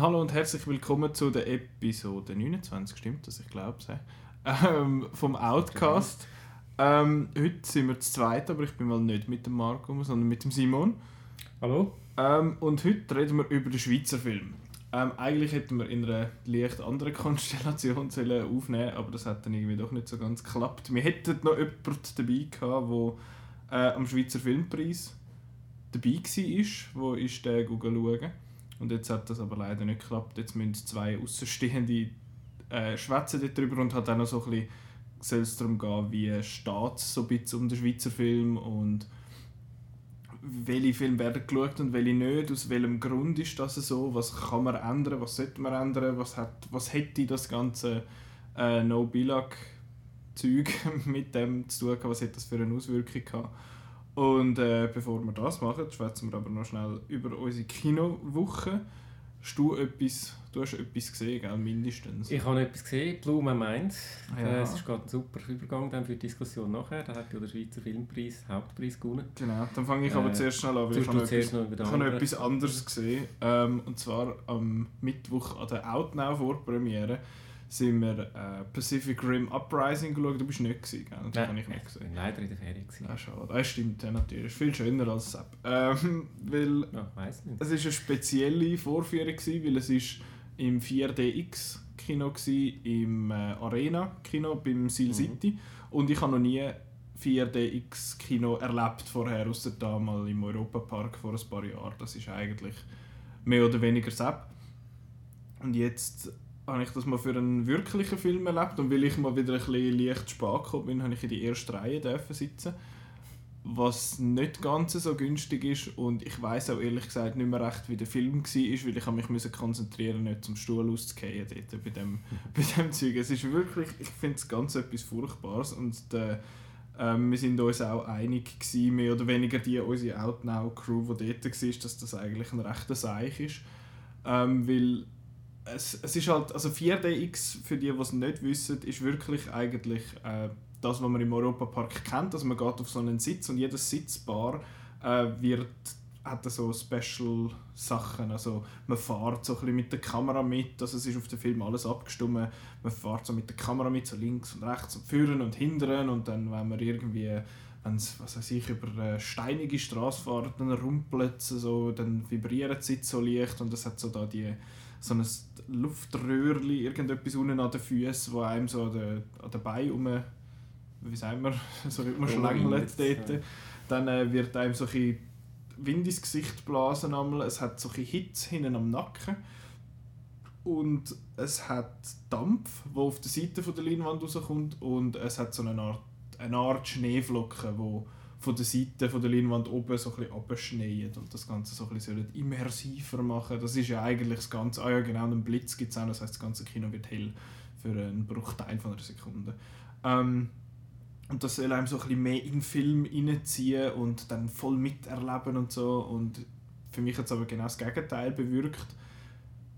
Hallo und herzlich willkommen zu der Episode 29, stimmt das? Ich glaube es. Ähm, vom Outcast. Ähm, heute sind wir zu zweit, aber ich bin mal nicht mit dem Marco, sondern mit dem Simon. Hallo. Ähm, und heute reden wir über den Schweizer Film. Ähm, eigentlich hätten wir in einer leicht anderen Konstellation aufnehmen aber das hat dann irgendwie doch nicht so ganz geklappt. Wir hätten noch jemanden dabei gehabt, der äh, am Schweizer Filmpreis dabei war, wo ist der schauen. Und jetzt hat das aber leider nicht geklappt. Jetzt müssen zwei Außenstehende äh, schwätzen darüber und hat auch noch so ein bisschen es darum gehen, wie steht es so ein bisschen um den Schweizer Film und welche Filme werden geschaut und welche nicht, aus welchem Grund ist das so, was kann man ändern, was sollte man ändern, was, hat, was hätte das ganze äh, No-Bilag-Zeug mit dem zu tun was hätte das für eine Auswirkung gehabt. Und äh, bevor wir das machen, schwätzen wir aber noch schnell über unsere Kinowoche. Hast du etwas, du hast etwas gesehen, gell? mindestens? Ich habe etwas gesehen, Blue My Mind. Ja. Äh, es ist gerade ein super Übergang dann für die Diskussion nachher. Da hat ja der Schweizer Filmpreis Hauptpreis gewonnen. Genau, dann fange ich aber äh, zuerst schnell an, weil ich habe, etwas, ich habe etwas anderes gesehen. Ähm, und zwar am Mittwoch an der Outnow Vorpremiere sind wir äh, Pacific Rim Uprising geschaut. Du bist nicht gewesen, gell? Das habe ich nicht gesehen. Ich leider in der Ferien. Gewesen. Ah, schade. Ah, stimmt, ja, natürlich. Viel schöner als Sepp. Ähm, weil ja, weiss nicht. Es war eine spezielle Vorführung, gewesen, weil es ist im 4DX Kino im äh, Arena Kino beim Seal mhm. City und ich habe noch nie 4DX Kino erlebt vorher, außer da mal im Europapark vor ein paar Jahren. Das ist eigentlich mehr oder weniger Sepp. Und jetzt habe ich das mal für einen wirklichen Film erlebt? Und weil ich mal wieder ein bisschen leicht spät gekommen bin, habe ich in die erste Reihe dürfen sitzen. Was nicht ganz so günstig ist und ich weiß auch ehrlich gesagt nicht mehr recht, wie der Film war, weil ich mich müssen konzentrieren nicht zum Stuhl auszugehen dort bei dem, bei dem Zeug. Es ist wirklich, ich finde es ganz etwas Furchtbares und der, ähm, wir sind uns auch einig gewesen, mehr oder weniger die, unsere Outnow-Crew, die dort war, dass das eigentlich ein rechter Seich ist, ähm, weil es, es ist halt, also 4DX, für die, die es nicht wissen, ist wirklich eigentlich äh, das, was man im Europapark kennt. Also man geht auf so einen Sitz und jedes Sitzbar äh, wird, hat so Special Sachen. Also man fährt so ein bisschen mit der Kamera mit, also es ist auf dem Film alles abgestimmt. Man fährt so mit der Kamera mit, so links und rechts und führen und hindern und dann, wenn man irgendwie wenn es, was weiß ich, über eine steinige Straße fährt, dann rumpelt so, dann vibriert es so leicht und es hat so da die so ein Luftröhrli, irgendetwas unten an den Füßen, wo einem so an den, an den Beinen um, wie sagen wir, so wie man schlängelt dort. Ja. Dann äh, wird einem so ein Wind ins Gesicht blasen. Einmal. Es hat so ein Hitze hinten am Nacken. Und es hat Dampf, der auf der Seite von der Leinwand rauskommt. Und es hat so eine Art, eine Art Schneeflocken, die von der Seite von der Leinwand oben so ein bisschen abschneien und das Ganze so ein bisschen immersiver machen. Das ist ja eigentlich das Ganze, ah ja genau, einen Blitz gibt es auch, das heißt das ganze Kino wird hell für einen Bruchteil von einer Sekunde. Ähm, und das soll einem so ein bisschen mehr in den Film reinziehen und dann voll miterleben und so und für mich hat es aber genau das Gegenteil bewirkt,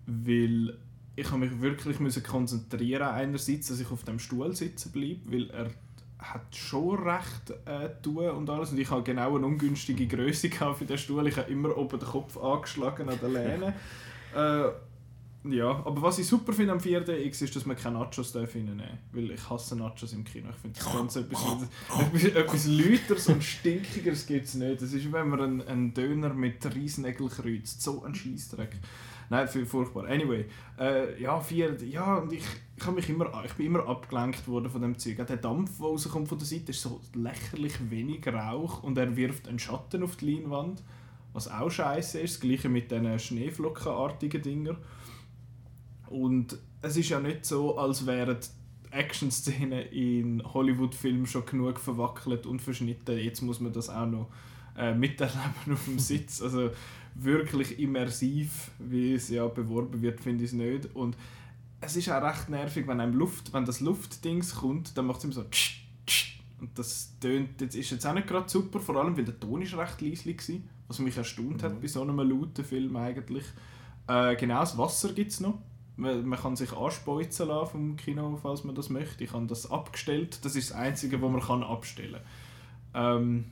weil ich habe mich wirklich müssen konzentrieren einerseits, dass ich auf dem Stuhl sitzen bleibe, weil er hat schon recht äh, tun und alles. Und ich habe genau eine ungünstige Größe für den Stuhl. Ich habe immer oben den Kopf angeschlagen an der Lehne. äh, ja, aber was ich super finde am 4DX ist, dass man keine Nachos reinnehmen darf. Weil ich hasse Nachos im Kino. Ich finde das Ganze etwas, etwas, etwas Läuteres und Stinkigeres gibt es nicht. Das ist, wenn man einen, einen Döner mit Riesnägel kreuzt. So ein Scheißdreck. Nein, furchtbar. Anyway, äh, ja, vier, ja, und ich, ich, mich immer, ich bin immer abgelenkt worden von dem Zeug. Der Dampf, der rauskommt von der Seite, ist so lächerlich wenig Rauch und er wirft einen Schatten auf die Leinwand, was auch scheiße ist. Das gleiche mit diesen Schneeflockenartigen Dinger. Und es ist ja nicht so, als wären Action-Szenen in Hollywood-Filmen schon genug verwackelt und verschnitten. Jetzt muss man das auch noch äh, miterleben auf dem Sitz. Also wirklich immersiv, wie es ja beworben wird, finde ich es nicht. Und es ist auch recht nervig, wenn einem Luft, wenn das Luftdings kommt, dann macht es immer so tsch, tsch, und das tönt, jetzt ist jetzt auch nicht gerade super, vor allem weil der Ton ist recht leislich war, was mich erstaunt mhm. hat bei so einem lauten Film eigentlich. Äh, genau, das Wasser gibt es noch. Man, man, kann sich anspeuzen lassen vom Kino, falls man das möchte. Ich habe das abgestellt. Das ist das Einzige, was man kann abstellen kann. Ähm,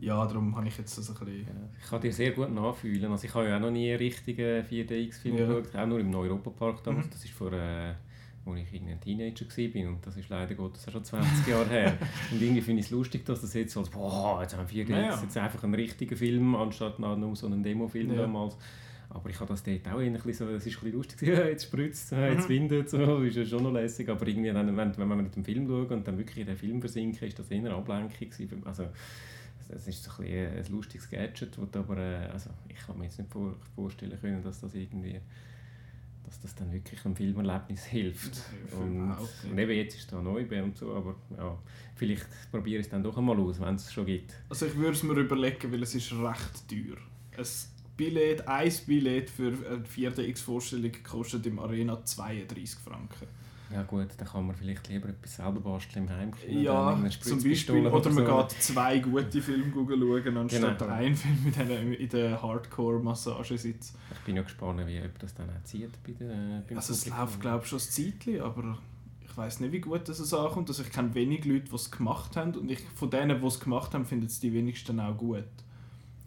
ja, darum habe ich jetzt das ein bisschen... Ja, ich kann dir sehr gut nachfühlen. Also ich habe ja auch noch nie einen richtigen 4DX-Film Ja. geschaut, auch nur im Europapark damals. Mhm. Das ist vor, äh, als ich irgendwie ein Teenager war und das ist leider Gottes schon 20 Jahre her. Und irgendwie finde ich es lustig, dass das jetzt so, als, boah, jetzt haben 4DX Ja, ja. jetzt einfach einen richtigen Film, anstatt nur so einen Demofilm Ja. damals. Aber ich habe das dort auch bisschen so, es ist ein bisschen lustig, ja, jetzt spritzt es, jetzt Mhm. windet es, so, ist ja schon noch lässig, aber irgendwie, dann, wenn, wenn man mit dem Film schaut und dann wirklich in den Film versinken, ist das eher eine Ablenkung. Also, es ist so ein, bisschen ein lustiges Gadget, wo aber, äh, also ich kann mir jetzt nicht vor, vorstellen können, dass das irgendwie, dass das dann wirklich einem Filmerlebnis hilft. Ja, Und, und eben jetzt ist es da neu und so, aber ja, vielleicht probiere ich es dann doch einmal aus, wenn es schon gibt. Also ich würde es mir überlegen, weil es ist recht teuer. Ein Billett, ein Billett für eine 4DX-Vorstellung kostet im Arena 32 Franken. Ja gut, dann kann man vielleicht lieber etwas selber basteln im Heimkino. Ja, zum Beispiel. Spritzpistole Oder man so. geht zwei gute Filme schauen, anstatt Genau. einen Film mit denen in der Hardcore-Massagesitz. Ich bin ja gespannt, wie, ob das dann auch zieht bei der, beim Also es Publikum. läuft glaube ich schon ein Zeitchen, aber ich weiß nicht, wie gut das es ankommt. Also ich kenne wenig Leute, die es gemacht haben und ich, von denen, die es gemacht haben, finden es die wenigsten auch gut.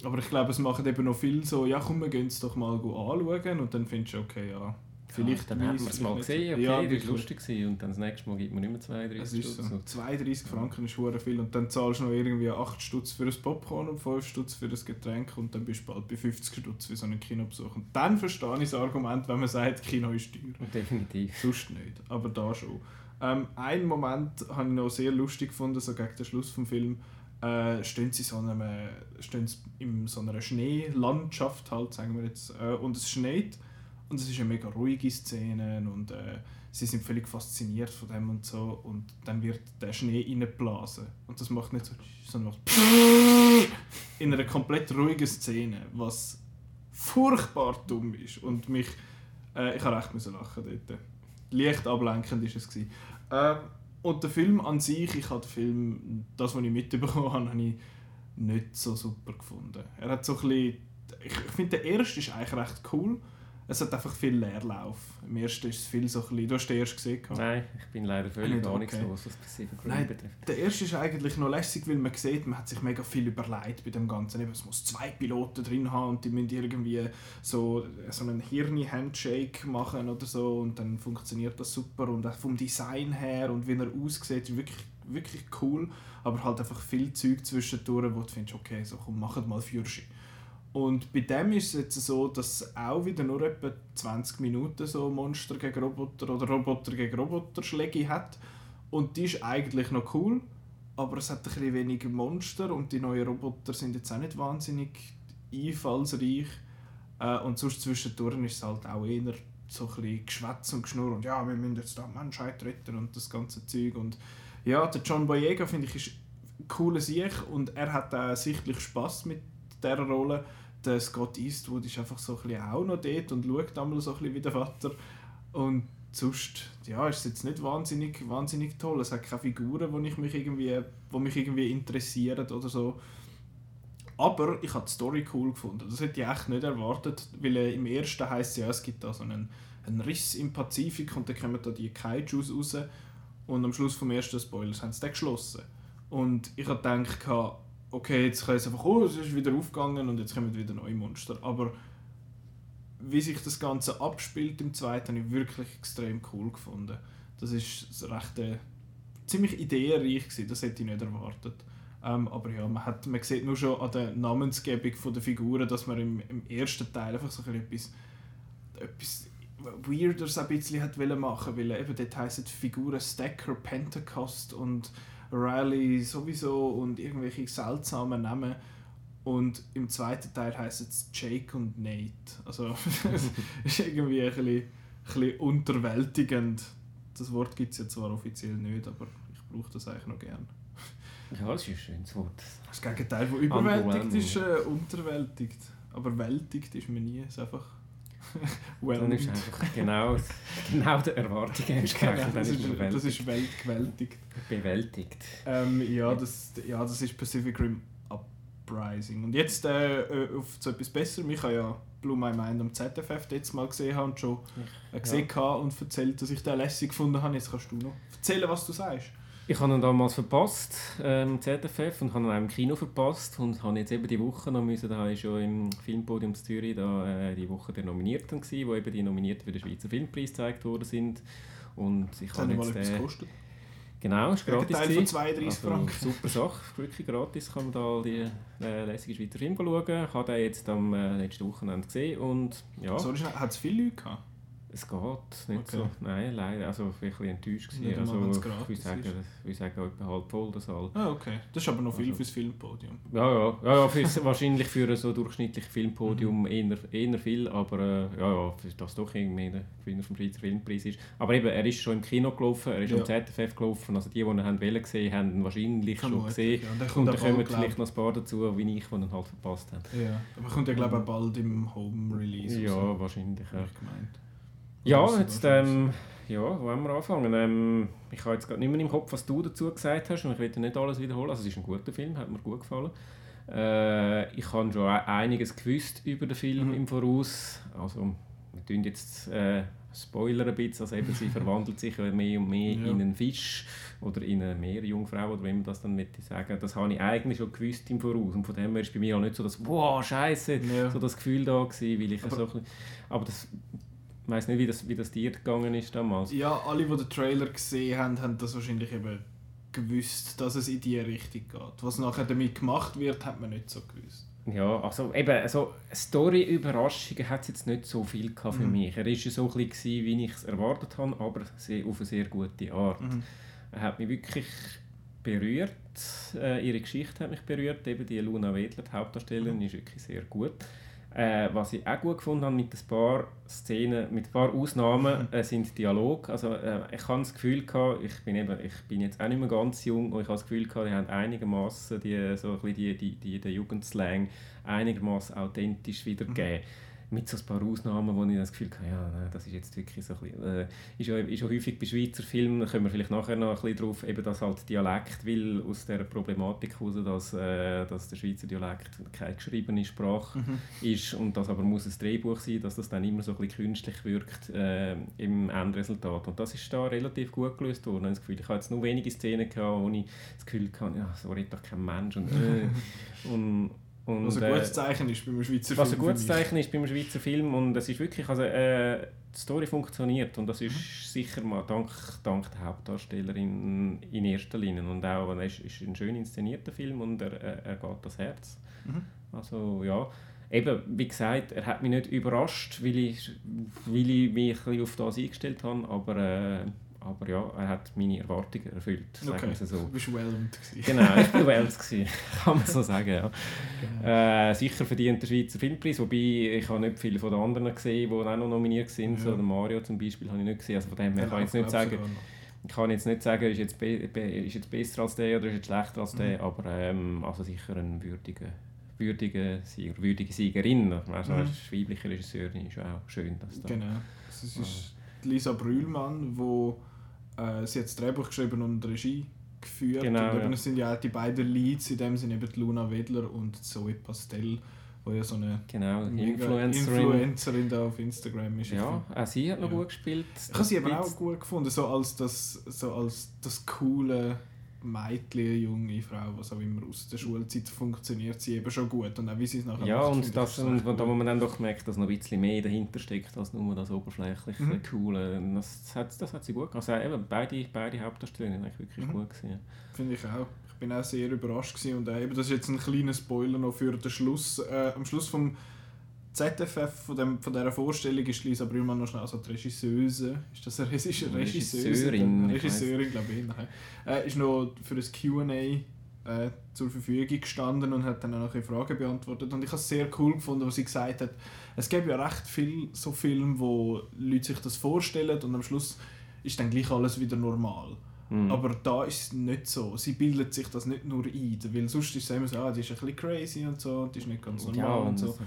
Aber ich glaube, es machen eben noch viel so, ja komm, wir gehen es doch mal anschauen und dann findest du, okay, ja, vielleicht ja, dann nice, man es mal gesehen, okay, ja, das war lustig gewesen. und dann das nächste Mal gibt man nicht mehr 32 Es ist so. Stutz. 32 Franken ist hure viel und dann zahlst du noch irgendwie 8 Stutz für ein Popcorn und 5 Stutz für ein Getränk und dann bist du bald bei 50 Stutz für so einen Kinobesuch. Und dann verstehe ich das Argument, wenn man sagt, Kino ist teuer. Definitiv. Sonst nicht, aber da schon. Ähm, einen Moment habe ich noch sehr lustig gefunden, so gegen den Schluss des Films. Äh, stehen sie so einem, äh, stehen sie in so einer Schneelandschaft halt, sagen wir jetzt, äh, und es schneit und es ist eine mega ruhige Szene und äh, sie sind völlig fasziniert von dem und so und dann wird der Schnee reingeblasen und das macht nicht so, sondern in einer komplett ruhigen Szene, was furchtbar dumm ist und mich, äh, ich habe recht müssen lachen dort. Leicht ablenkend ist es gewesen. Ähm, und der Film an sich, ich habe den Film, das was ich mitbekommen habe, habe ich nicht so super gefunden. Er hat so ein bisschen, ich, ich finde der erste ist eigentlich recht cool. Es hat einfach viel Leerlauf. Im ersten ist es viel so ein bisschen, du hast den ersten gesehen. gehabt. Nein, ich bin leider völlig Nicht, okay. ahnungslos, was Pacific Rim Nein. betrifft. Der erste ist eigentlich noch lässig, weil man sieht, man hat sich mega viel überlegt bei dem Ganzen. Eben, Es muss zwei Piloten drin haben und die müssen irgendwie so, so einen Hirni-Handshake machen oder so und dann funktioniert das super und auch vom Design her und wie er aussieht, ist wirklich, wirklich cool, aber halt einfach viel Zeug zwischendurch, wo du findest, okay, so komm, mach mal Führerschein. Und bei dem ist es jetzt so, dass auch wieder nur etwa 20 Minuten so Monster gegen Roboter oder Roboter gegen Roboter Schläge hat. Und die ist eigentlich noch cool, aber es hat ein bisschen weniger Monster und die neuen Roboter sind jetzt auch nicht wahnsinnig einfallsreich. Äh, und sonst zwischendurch ist es halt auch eher so ein Geschwätz und Geschnurr und ja, wir müssen jetzt da Menschheit retten und das ganze Zeug. Und ja, der John Boyega finde ich ist ein cooler Sieg und er hat auch sichtlich Spaß mit dieser Rolle. Der Scott Eastwood ist einfach so ein bisschen auch noch dort und schaut einmal so ein bisschen wie der Vater. Und sonst ja, ist es jetzt nicht wahnsinnig, wahnsinnig toll. Es hat keine Figuren, die ich mich irgendwie, irgendwie interessieren oder so. Aber ich habe die Story cool gefunden. Das hätte ich echt nicht erwartet, weil äh, im ersten heisst es ja, es gibt da so einen, einen Riss im Pazifik und dann kommen da die Kaijus raus und am Schluss vom ersten Spoilers haben sie den geschlossen. Und ich habe gedacht, okay, jetzt kann es einfach, oh, es ist wieder aufgegangen und jetzt kommen wieder neue Monster. Aber wie sich das Ganze abspielt im zweiten, habe ich wirklich extrem cool gefunden. Das ist recht äh, ziemlich ideenreich gewesen, das hätte ich nicht erwartet. Ähm, aber ja, man, hat, man sieht nur schon an der Namensgebung der Figuren, dass man im, im ersten Teil einfach so ein etwas, etwas Weirderes ein bisschen hat machen, weil eben dort heissen die Figuren Stacker, Pentecost und Riley sowieso und irgendwelche seltsamen Namen. Und im zweiten Teil heisst es Jake und Nate. Also es ist irgendwie ein bisschen, ein bisschen unterwältigend. Das Wort gibt es ja zwar offiziell nicht, aber ich brauche das eigentlich noch gern. Ja, das ist ein schönes Wort. Das Gegenteil von überwältigt ist äh, unterwältigt. Aber wältigt ist man nie. Es ist einfach Dann whelmed. ist einfach genau, genau der Erwartung entsprechend. Genau, Dann das, ist das ist weltgewältigt. bewältigt. Ähm, ja, das, ja, das ist Pacific Rim Uprising. Und jetzt äh, äh, auf so etwas Besserem. Ich habe ja Blue My Mind am ZFF jetzt mal gesehen habe und schon äh, gesehen habe und erzählt, dass ich den lässig gefunden habe. Jetzt kannst du noch erzählen, was du sagst. Ich habe ihn damals verpasst, ähm, ZFF, und habe ihn auch im Kino verpasst und habe jetzt eben die Woche noch müssen, da ist schon im Filmpodium zu Zürich da, äh, die Woche der Nominierten gewesen, wo eben die Nominierten für den Schweizer Filmpreis gezeigt worden sind. Und ich Das habe hat mal jetzt... etwas Äh, gekostet. genau, ist gratis Gegenteil von gewesen. 32 Also, Franken. Super Sache, wirklich gratis kann man da all die äh, lässigen Schweizer Filme schauen. Ich habe den jetzt am äh, letzten Wochenende gesehen und ja... So, hat es viele Leute gehabt? Es geht nicht Okay. so. Nein, leider. Also ich war ein bisschen enttäuscht. Gewesen. Also, ich würde sagen, ist. ich würde sagen etwa halb voll der Saal. Ah, okay. Das ist aber noch viel Also- fürs Filmpodium. Ja, ja. ja, ja fürs, wahrscheinlich für ein so durchschnittliches Mhm. Filmpodium eher, eher viel, aber äh, ja, ja, für das doch irgendwie der Gewinner vom Schweizer Filmpreis ist. Aber eben, er ist schon im Kino gelaufen, er ist Ja. am ZFF gelaufen, also die, die ihn haben wollen gesehen haben ihn wahrscheinlich schon Vermutlich, gesehen. Ja. Und der Und dann kommen vielleicht noch ein paar dazu, wie ich, die ihn halt verpasst haben. Ja, aber kommt ja glaube ich auch bald im Home-Release. Ja, raus, wahrscheinlich. Ja. ich gemeint. Ja, jetzt, ähm, ja, wo wollen wir anfangen? Ähm, ich habe jetzt gerade nicht mehr im Kopf, was du dazu gesagt hast und ich will dir nicht alles wiederholen. Also es ist ein guter Film, hat mir gut gefallen. Äh, ich habe schon e- einiges gewusst über den Film Mhm. im Voraus. Also wir tun jetzt äh, Spoiler ein bisschen, also eben sie verwandelt sich mehr und mehr Ja. in einen Fisch oder in eine Meerjungfrau oder wie man das dann möchte sagen. Das habe ich eigentlich schon gewusst im Voraus und von dem her ist bei mir auch nicht so das «Wow, Scheiße!» Ja. so das Gefühl da gewesen, weil ich Aber- so aber das ich weiß nicht, wie das, wie das dir gegangen ist damals. Ja, alle, die den Trailer gesehen haben, haben das wahrscheinlich eben gewusst, dass es in die Richtung geht. Was nachher damit gemacht wird, hat man nicht so gewusst. Ja, also eben, also Story-Überraschungen hat es jetzt nicht so viel gehabt für Mhm. mich. Er war ja so ein bisschen, wie ich es erwartet habe, aber auf eine sehr gute Art. Mhm. Er hat mich wirklich berührt. Äh, ihre Geschichte hat mich berührt. Eben die Luna Wedler, die Hauptdarstellerin, ist wirklich sehr gut. Äh, was ich auch gut gefunden habe mit ein paar Szenen, mit ein paar Ausnahmen, äh, sind Dialog. Also äh, ich habe das Gefühl gehabt, ich bin eben, ich bin jetzt auch nicht mehr ganz jung, und ich habe das Gefühl gehabt, die haben einigermaßen die so ein bisschen die, die, die, den Jugendslang einigermaßen authentisch wiedergegeben. Mit so ein paar Ausnahmen, wo ich das Gefühl hatte, ja, nein, das ist jetzt wirklich so ein bisschen, äh, ist, ja, ist ja häufig bei Schweizer Filmen, da kommen wir vielleicht nachher noch ein bisschen drauf, eben dass halt Dialekt will aus dieser Problematik heraus, dass, äh, dass der Schweizer Dialekt keine geschriebene Sprache Mhm. ist und das aber muss ein Drehbuch sein, dass das dann immer so ein bisschen künstlich wirkt äh, im Endresultat. Und das ist da relativ gut gelöst worden. Ich habe das Gefühl, ich habe jetzt nur wenige Szenen gehabt, wo ich das Gefühl hatte, ja, so redet doch kein Mensch. Und, äh, und, und, Was ein äh, gutes Zeichen ist beim Schweizer was ein Film, gutes finde ich. Zeichen ist beim Schweizer Film und es ist wirklich, also äh, die Story funktioniert und das ist Mhm. sicher mal dank, dank der Hauptdarstellerin in erster Linie und auch, es ist, ist ein schön inszenierter Film und er, er, er geht das Herz. Mhm. Also ja, eben, wie gesagt, er hat mich nicht überrascht, weil ich, weil ich mich ein bisschen auf das eingestellt habe, aber, äh, aber ja, er hat meine Erwartungen erfüllt, sagen Okay, wir so. du bist whelmed. Genau, ich war gewesen, kann man so sagen. Ja. Äh, sicher verdient der Schweizer Filmpreis, wobei ich habe nicht viele von den anderen gesehen, die auch noch nominiert sind. Ja. So, der Mario zum Beispiel habe ich nicht gesehen. Also von dem her kann ich jetzt nicht sagen, ich kann jetzt nicht sagen, ist jetzt, ist jetzt besser als der oder ist jetzt schlechter als der, Mhm. aber ähm, also sicher ein würdiger, würdiger Sieger, würdige Siegerin. Also Mhm. als weibliche Regisseurin ist auch schön, dass da... Genau. Es ist die Lisa Brühlmann, wo äh, sie hat das Drehbuch geschrieben und Regie geführt. Genau, und eben, ja. es sind ja auch die beiden Leads, in dem sind eben Luna Wedler und Zoe Pastel, wo ja so eine Genau, Influencerin. Influencerin da auf Instagram ist. Ja, auch sie hat noch Ja. gut gespielt. Ich habe sie eben Jetzt- auch gut gefunden, so als das, so als das coole Mädchen, junge Frau, was auch immer aus der Schulzeit funktioniert, sie eben schon gut. Und auch wie sie es nachher Ja, macht, und, das, und, und da wo man dann doch merkt, dass noch ein bisschen mehr dahinter steckt als nur das oberflächliche, Mhm. coole. Das, das, hat, das hat sie gut gemacht. Also eben, beide, beide Hauptdarstellerinnen eigentlich wirklich Mhm. gut gesehen. Finde ich auch. Ich bin auch sehr überrascht gewesen. und eben, das ist jetzt ein kleiner Spoiler noch für den Schluss. Äh, am Schluss vom ZFF von, dem, von dieser Vorstellung ist Lisa Brühlmann noch schnell also die Regisseuse. Ist das eine Regis- Regisseurin? Regisseurin, glaube ich. Äh, ist noch für ein Q&A äh, zur Verfügung gestanden und hat dann auch noch eine Frage beantwortet. Und ich habe es sehr cool gefunden, was sie gesagt hat. Es gibt ja recht viel so Filme, wo Leute sich das vorstellen und am Schluss ist dann gleich alles wieder normal. Mhm. Aber da ist es nicht so. Sie bildet sich das nicht nur ein. Weil sonst ist es immer so, ah, die ist ein bisschen crazy und so, die ist nicht ganz normal ja, und so.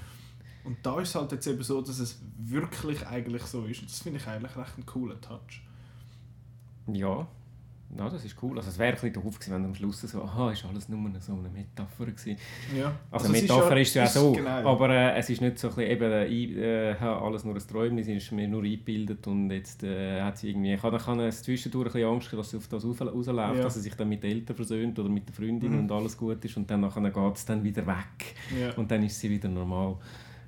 Und da ist es halt jetzt eben so, dass es wirklich eigentlich so ist. Und das finde ich eigentlich recht einen coolen Touch. ja, ja, das ist cool. Also es wäre ein bisschen doof gewesen, wenn am Schluss so, aha, ist alles nur so eine Metapher gewesen. Ja. Also, eine Metapher ist, ja, ist ja so, genau, aber äh, es ist nicht so ein bisschen, eben, äh, äh, alles nur ein Träumnis, es ist mir nur eingebildet und jetzt äh, hat sie irgendwie, ich habe habe zwischendurch ein bisschen Angst, dass sie auf das raus- rausläuft, Ja. dass sie sich dann mit den Eltern versöhnt oder mit der Freundin Mhm. und alles gut ist und dann nachher geht es dann wieder weg und dann ist sie wieder normal.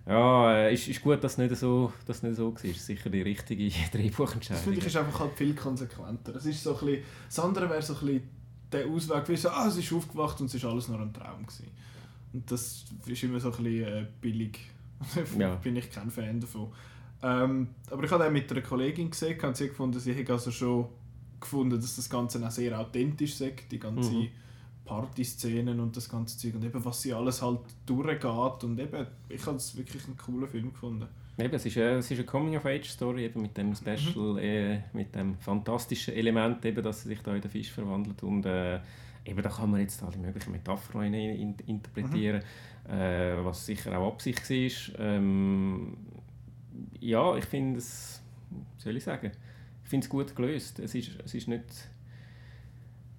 Ja, äh, ist, ist gut, dass es nicht so, dass es nicht so war. Ist sicher die richtige Das Drehbuchentscheidung. finde ich ist einfach halt viel konsequenter. Es ist so ein bisschen, das andere wäre so ein bisschen der Ausweg, wie so, ah, sie ist aufgewacht und es ist alles nur ein Traum gewesen. Und das ist immer so ein bisschen äh, billig. Ja. bin ich kein Fan davon. Ähm, aber ich habe auch mit einer Kollegin gesehen und sie gefunden, sie hat also schon gefunden, dass das Ganze auch sehr authentisch sei, die ganze Mhm. Partyszenen und das ganze Zeug und eben was sie alles halt durchgeht und eben, ich habe es wirklich einen coolen Film gefunden. Eben, es ist, eine, es ist eine Coming-of-Age-Story eben mit dem Special, äh, mit dem fantastischen Element, eben, dass sie sich da in den Fisch verwandelt und äh, eben da kann man jetzt alle möglichen Metaphern rein in, interpretieren, äh, was sicher auch Absicht war. Ähm, ja, ich finde es, soll ich sagen, ich finde es gut gelöst. Es ist, es ist nicht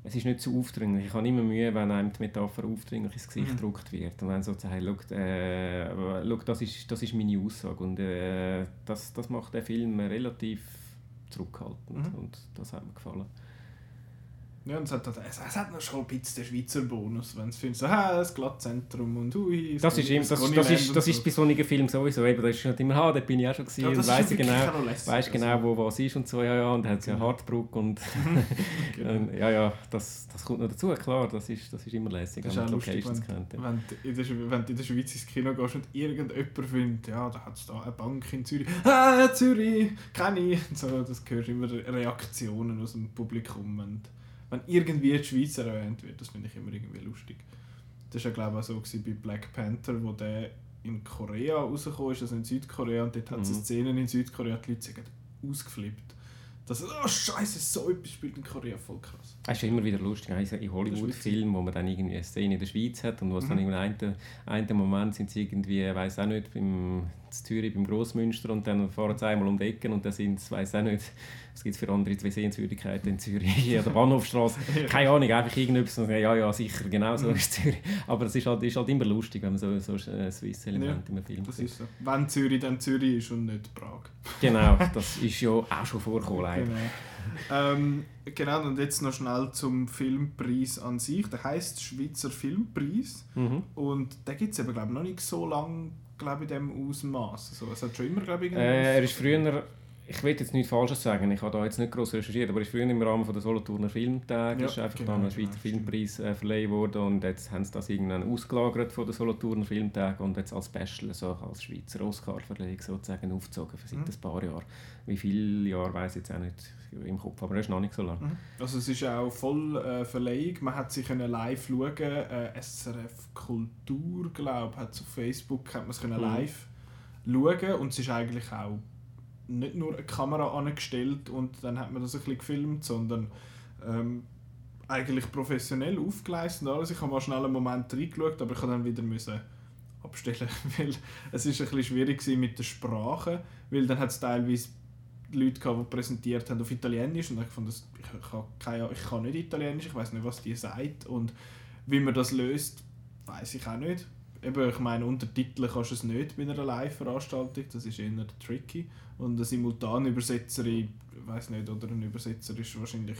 es ist nicht zu aufdringlich. Ich habe immer Mühe, wenn einem die Metapher aufdringlich ins Gesicht Mhm. gedruckt wird. Und wenn sagt, schau, äh, schau das, ist, das ist meine Aussage. Und äh, das, das macht den Film relativ zurückhaltend. Mhm. Und das hat mir gefallen. Ja, und es hat, es, es hat noch schon ein bisschen den Schweizer Bonus, wenn es findest, so, ah, das Glattzentrum und ui, Das ist, immer, das, das, ist, das ist bei solchen Filmen sowieso. Eben, da ist nicht immer, ah, da bin ich auch schon gewesen. ja, und das weiss genau, weiss genau also. wo was ist und so. Ja, ja, und dann hat es ja Genau. Hartbruck und Genau. ja, ja, das, das kommt noch dazu. Klar, das ist, das ist immer lässig, Das wenn ist auch lustig, Locations wenn, kennt. ja. wenn, du in der, Schwe- wenn du in der Schweiz ins Kino gehst und irgendjemand findet, ja, da hat es da eine Bank in Zürich. Ah, Zürich, kenne ich. Und So, das hörst du immer Reaktionen aus dem Publikum. Und wenn irgendwie die Schweiz erwähnt wird, das finde ich immer irgendwie lustig. Das war ja, glaube ich, auch so gewesen bei Black Panther, wo der in Korea rausgekommen ist, also in Südkorea, und dort hat es Mhm. Szenen in Südkorea, die Leute sind ausgeflippt. Dass, oh Scheiße, so etwas spielt in Korea voll krass. Es ist immer wieder lustig, also in Hollywood-Filmen, wo man dann irgendwie eine Szene in der Schweiz hat und was dann Mhm. in einem, einen Moment sind sie irgendwie, weiß auch nicht, in Zürich beim Grossmünster und dann fahren sie einmal um die Ecke und dann sind es, weiß auch nicht, was gibt es für andere Sehenswürdigkeiten in Zürich, an der Bahnhofstraße, keine Ahnung, einfach irgendetwas, und ja, ja, sicher, genau so ist Zürich. Aber es ist halt, ist halt immer lustig, wenn man so, so ein Swiss-Element Ja, im Film Das sieht. ist so. Wenn Zürich, dann Zürich ist und nicht Prag. Genau, das ist ja auch schon vorgekommen, leider. Genau. ähm, genau, und jetzt noch schnell zum Filmpreis an sich. Der heißt Schweizer Filmpreis. Mhm. Und den gibt es eben, glaube ich, noch nicht so lange glaube ich, in diesem Ausmaß. Also, es hat schon immer, glaube ich, Äh, er ist früher, ich will jetzt nichts Falsches sagen, ich habe da jetzt nicht groß recherchiert, aber er ist früher im Rahmen von der Solothurner Filmtage, Ja, ist einfach genau, dann ein genau, Schweizer Filmpreis äh, verleihen worden und jetzt haben sie das irgendwann ausgelagert von der Solothurner Filmtage und jetzt als Special, so als Schweizer Oscar-Verleihung sozusagen aufgezogen für seit Mhm. ein paar Jahren. Wie viele Jahre weiß ich jetzt auch nicht im Kopf, aber er ist noch nicht so lange. Mhm. Also es ist auch voll äh, Verleihung. Man hat sie können live schauen. Äh, SRF Kultur, glaube ich, hat auf Facebook hat man es können Mhm. live schauen und es ist eigentlich auch nicht nur eine Kamera angestellt und dann hat man das ein bisschen gefilmt, sondern ähm, eigentlich professionell aufgeleistet und alles. Ich habe mal schnell einen Moment reingeschaut, aber ich habe dann wieder müssen abstellen, weil es ist ein bisschen schwierig mit der Sprache, weil dann hat es teilweise Leute gehabt, die präsentiert haben auf Italienisch und ich fand das, ich, habe keine, ich kann nicht Italienisch, ich weiß nicht, was die sagt und wie man das löst, weiß ich auch nicht. Eben, ich meine, Untertitel kannst du es nicht bei einer Live-Veranstaltung, das ist eher tricky. Und eine Simultanübersetzerin, ich weiß nicht, oder ein Übersetzer ist wahrscheinlich,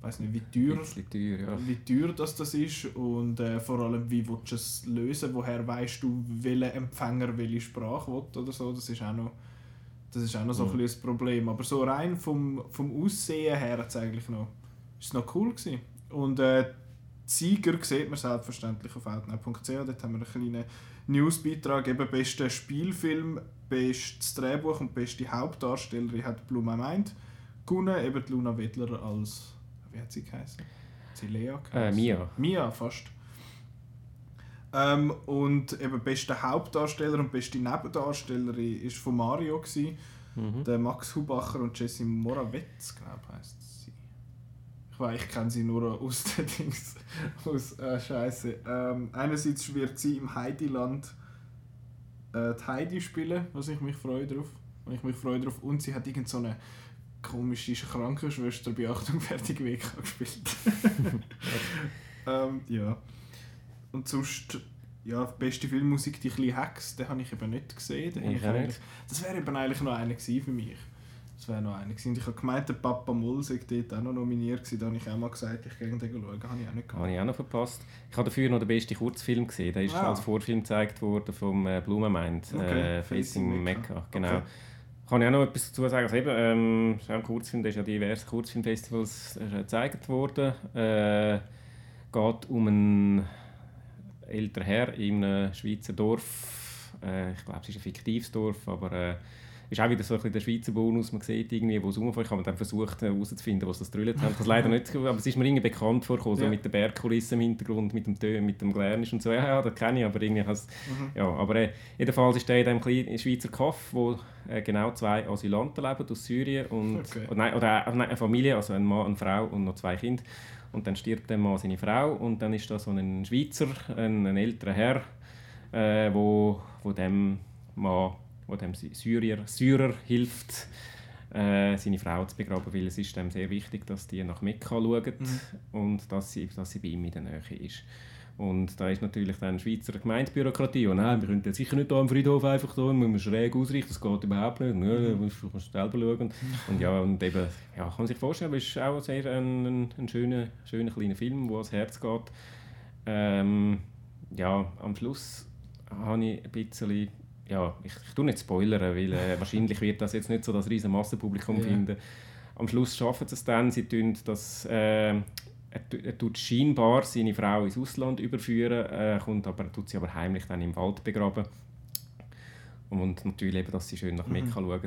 weiß nicht, wie teuer, teuer, ja. wie teuer das, das ist und äh, vor allem, wie willst du es lösen, woher weißt du, welcher Empfänger welche Sprache will oder so, das ist auch noch, das ist auch noch so Mhm. ein Problem. Aber so rein vom, vom Aussehen her hat's eigentlich noch, ist es noch cool gewesen. Und äh, Sieger sieht man selbstverständlich auf outnow.ch. Dort haben wir einen kleinen Newsbeitrag. Eben bester Spielfilm, bestes Drehbuch und beste Hauptdarstellerin hat Blue My Mind gewonnen. Eben die Luna Wedler als, wie hat sie geheißen? Sie Lea Äh? Mia. Mia, fast. Ähm, und eben beste Hauptdarsteller und beste Nebendarstellerin ist von Mario gewesen. Mhm. Der Max Hubacher und Jessie Morawetz, glaube ich, heisst sie. Ich weiß, ich kenne sie nur aus den Dings. Aus, äh, Scheiße. Ähm, einerseits wird sie im Heidiland äh, die Heidi spielen, was ich mich freue drauf. Und ich mich freue drauf. Und sie hat irgend so eine komische Krankenschwester bei Achtung fertig WK gespielt. ähm, ja. Und sonst, ja, die beste Filmmusik, die kleine Hex, den habe ich eben nicht gesehen. Den Ich ich nicht. Das wäre eben eigentlich noch einer gewesen für mich. Das wäre noch einer gewesen. Ich habe gemeint, der Papa Mull sei dort auch noch nominiert gewesen. Da habe ich auch mal gesagt, ich gehe den schauen. Habe ich auch nicht Habe gemacht. ich auch noch verpasst. Ich habe dafür noch den besten Kurzfilm gesehen. Der ist Ah. als Vorfilm gezeigt worden vom äh, Blumenmind, Okay, äh, Facing Mecca. Genau. Okay. Kann ich auch noch etwas dazu sagen? Also eben, ähm, ist ein Kurzfilm, der ist ja diverse Kurzfilmfestivals äh, gezeigt worden. Äh, geht um einen älteren Herr in einem Schweizer Dorf. Äh, ich glaube, es ist ein fiktives Dorf, aber äh, ist auch wieder so ein bisschen der Schweizer Bonus. Man sieht irgendwie, wo es rumfährt. Ich habe dann versucht äh, herauszufinden, was das drüllt haben. Habe es leider nicht, aber es ist mir irgendwie bekannt vorgekommen, so Ja. mit der Bergkulisse im Hintergrund, mit dem Tö, mit dem Glärnisch und so. Ja, ja, das kenne ich, aber irgendwie has, Mhm. ja, aber äh, jedenfalls ist der in diesem kleinen Schweizer Kaff, wo äh, genau zwei Asylanten leben aus Syrien und Okay. oder, nein, oder äh, nein, eine Familie, also ein Mann, eine Frau und noch zwei Kinder. Und dann stirbt der Mann seine Frau und dann ist da so ein Schweizer, ein, ein älterer Herr, äh, wo, wo dem Mann, wo dem Sy- Syrier, Syrer hilft, äh, seine Frau zu begraben, weil es ist dem sehr wichtig, dass die nach Mekka schauen und dass sie, dass sie bei ihm in der Nähe ist. Und da ist natürlich dann Schweizer Gemeindebürokratie. Und nein, wir können jetzt sicher nicht hier am Friedhof einfach da, müssen wir schräg ausrichten, das geht überhaupt nicht. Ja, du musst, du musst selber schauen. Und ja, und eben, ja, kann man sich vorstellen, es ist auch sehr ein, ein, ein schöner, schöner kleiner Film, der ans Herz geht. Ähm, ja, am Schluss habe ich ein bisschen, ja, ich, ich tue nicht spoilern, weil äh, wahrscheinlich wird das jetzt nicht so das riesen Massenpublikum Ja. finden. Am Schluss schaffen sie es dann, sie tun das, äh, er, er tut scheinbar seine Frau ins Ausland überführen, äh, kommt aber, tut sie aber heimlich dann im Wald begraben. Und natürlich eben, dass sie schön nach Mekka schauen.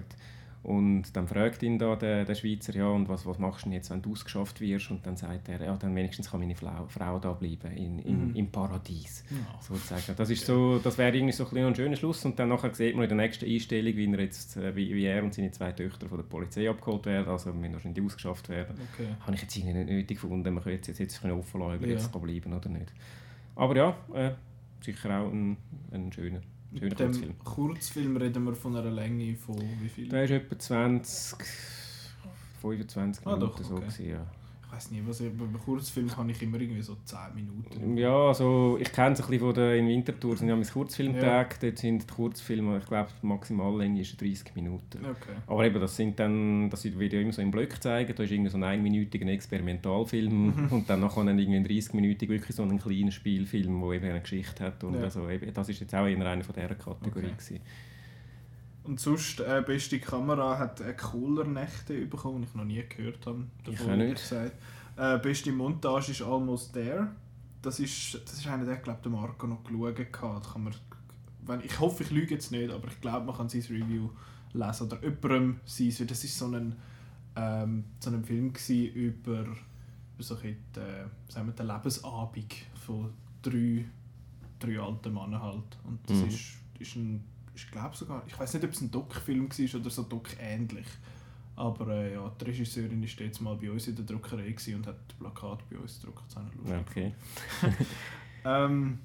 Und dann fragt ihn da der, der Schweizer, ja, und was, was machst du denn jetzt, wenn du ausgeschafft wirst? Und dann sagt er, ja, dann wenigstens kann meine Frau, Frau da bleiben, in, in, im Paradies, Ja. sozusagen. Das, ist so, das wäre irgendwie so ein, ein schöner Schluss. Und dann nachher sieht man in der nächsten Einstellung, wie, er, jetzt, äh, wie, wie er und seine zwei Töchter von der Polizei abgeholt werden, also müssen wahrscheinlich ausgeschafft werden. Okay. Habe ich jetzt irgendwie nicht nötig gefunden, man könnte jetzt, jetzt offen lassen, ob er Ja. jetzt bleiben oder nicht. Aber ja, äh, sicher auch ein, ein schöner, schöner Mit dem Kurzfilm. Reden wir von einer Länge von wie viel? Der ist etwa 20, 25 Ah, doch, Minuten so okay. gewesen, ja. Ich weiß nicht, was ich, bei Kurzfilm habe ich immer irgendwie so 10 Minuten. Ja, also ich kenne es ein bisschen von der in Winterthur, sind ja meine Kurzfilmtage, dort sind die Kurzfilme, ich glaube die Maximallänge ist 30 Minuten. Okay. Aber eben, das sind dann, das wird ja immer so im Blöck zeigen, da ist irgendwie so ein einminütiger Experimentalfilm Mhm. und dann nachher dann irgendwie ein 30 Minuten wirklich so einen kleinen Spielfilm, der eben eine Geschichte hat und Ja. also eben, das ist jetzt auch eher eine von dieser Kategorie Okay. gewesen. Und sonst, äh, beste Kamera hat äh, Cooler Nächte bekommen, die ich noch nie gehört habe. Ich davon, auch nicht. gesagt. Äh, beste Montage ist Almost There. Das ist, das ist einer, der glaube der Marco noch geschaut hat. Kann man, wenn, ich hoffe, ich lüge jetzt nicht, aber ich glaube, man kann sein Review lesen oder jemandem sein. Das ist so ein, ähm, so ein Film über, über so ein äh, sagen wir, den Lebensabend von drei, drei alten Männern halt. Und das Mhm. ist, ist ein, ich glaube sogar, ich weiß nicht, ob es ein Doc-Film war oder so Doc-ähnlich. Aber äh, ja, die Regisseurin war jetzt mal bei uns in der Druckerei und hat das Plakat bei uns gedruckt. Das habe ich Okay. ähm,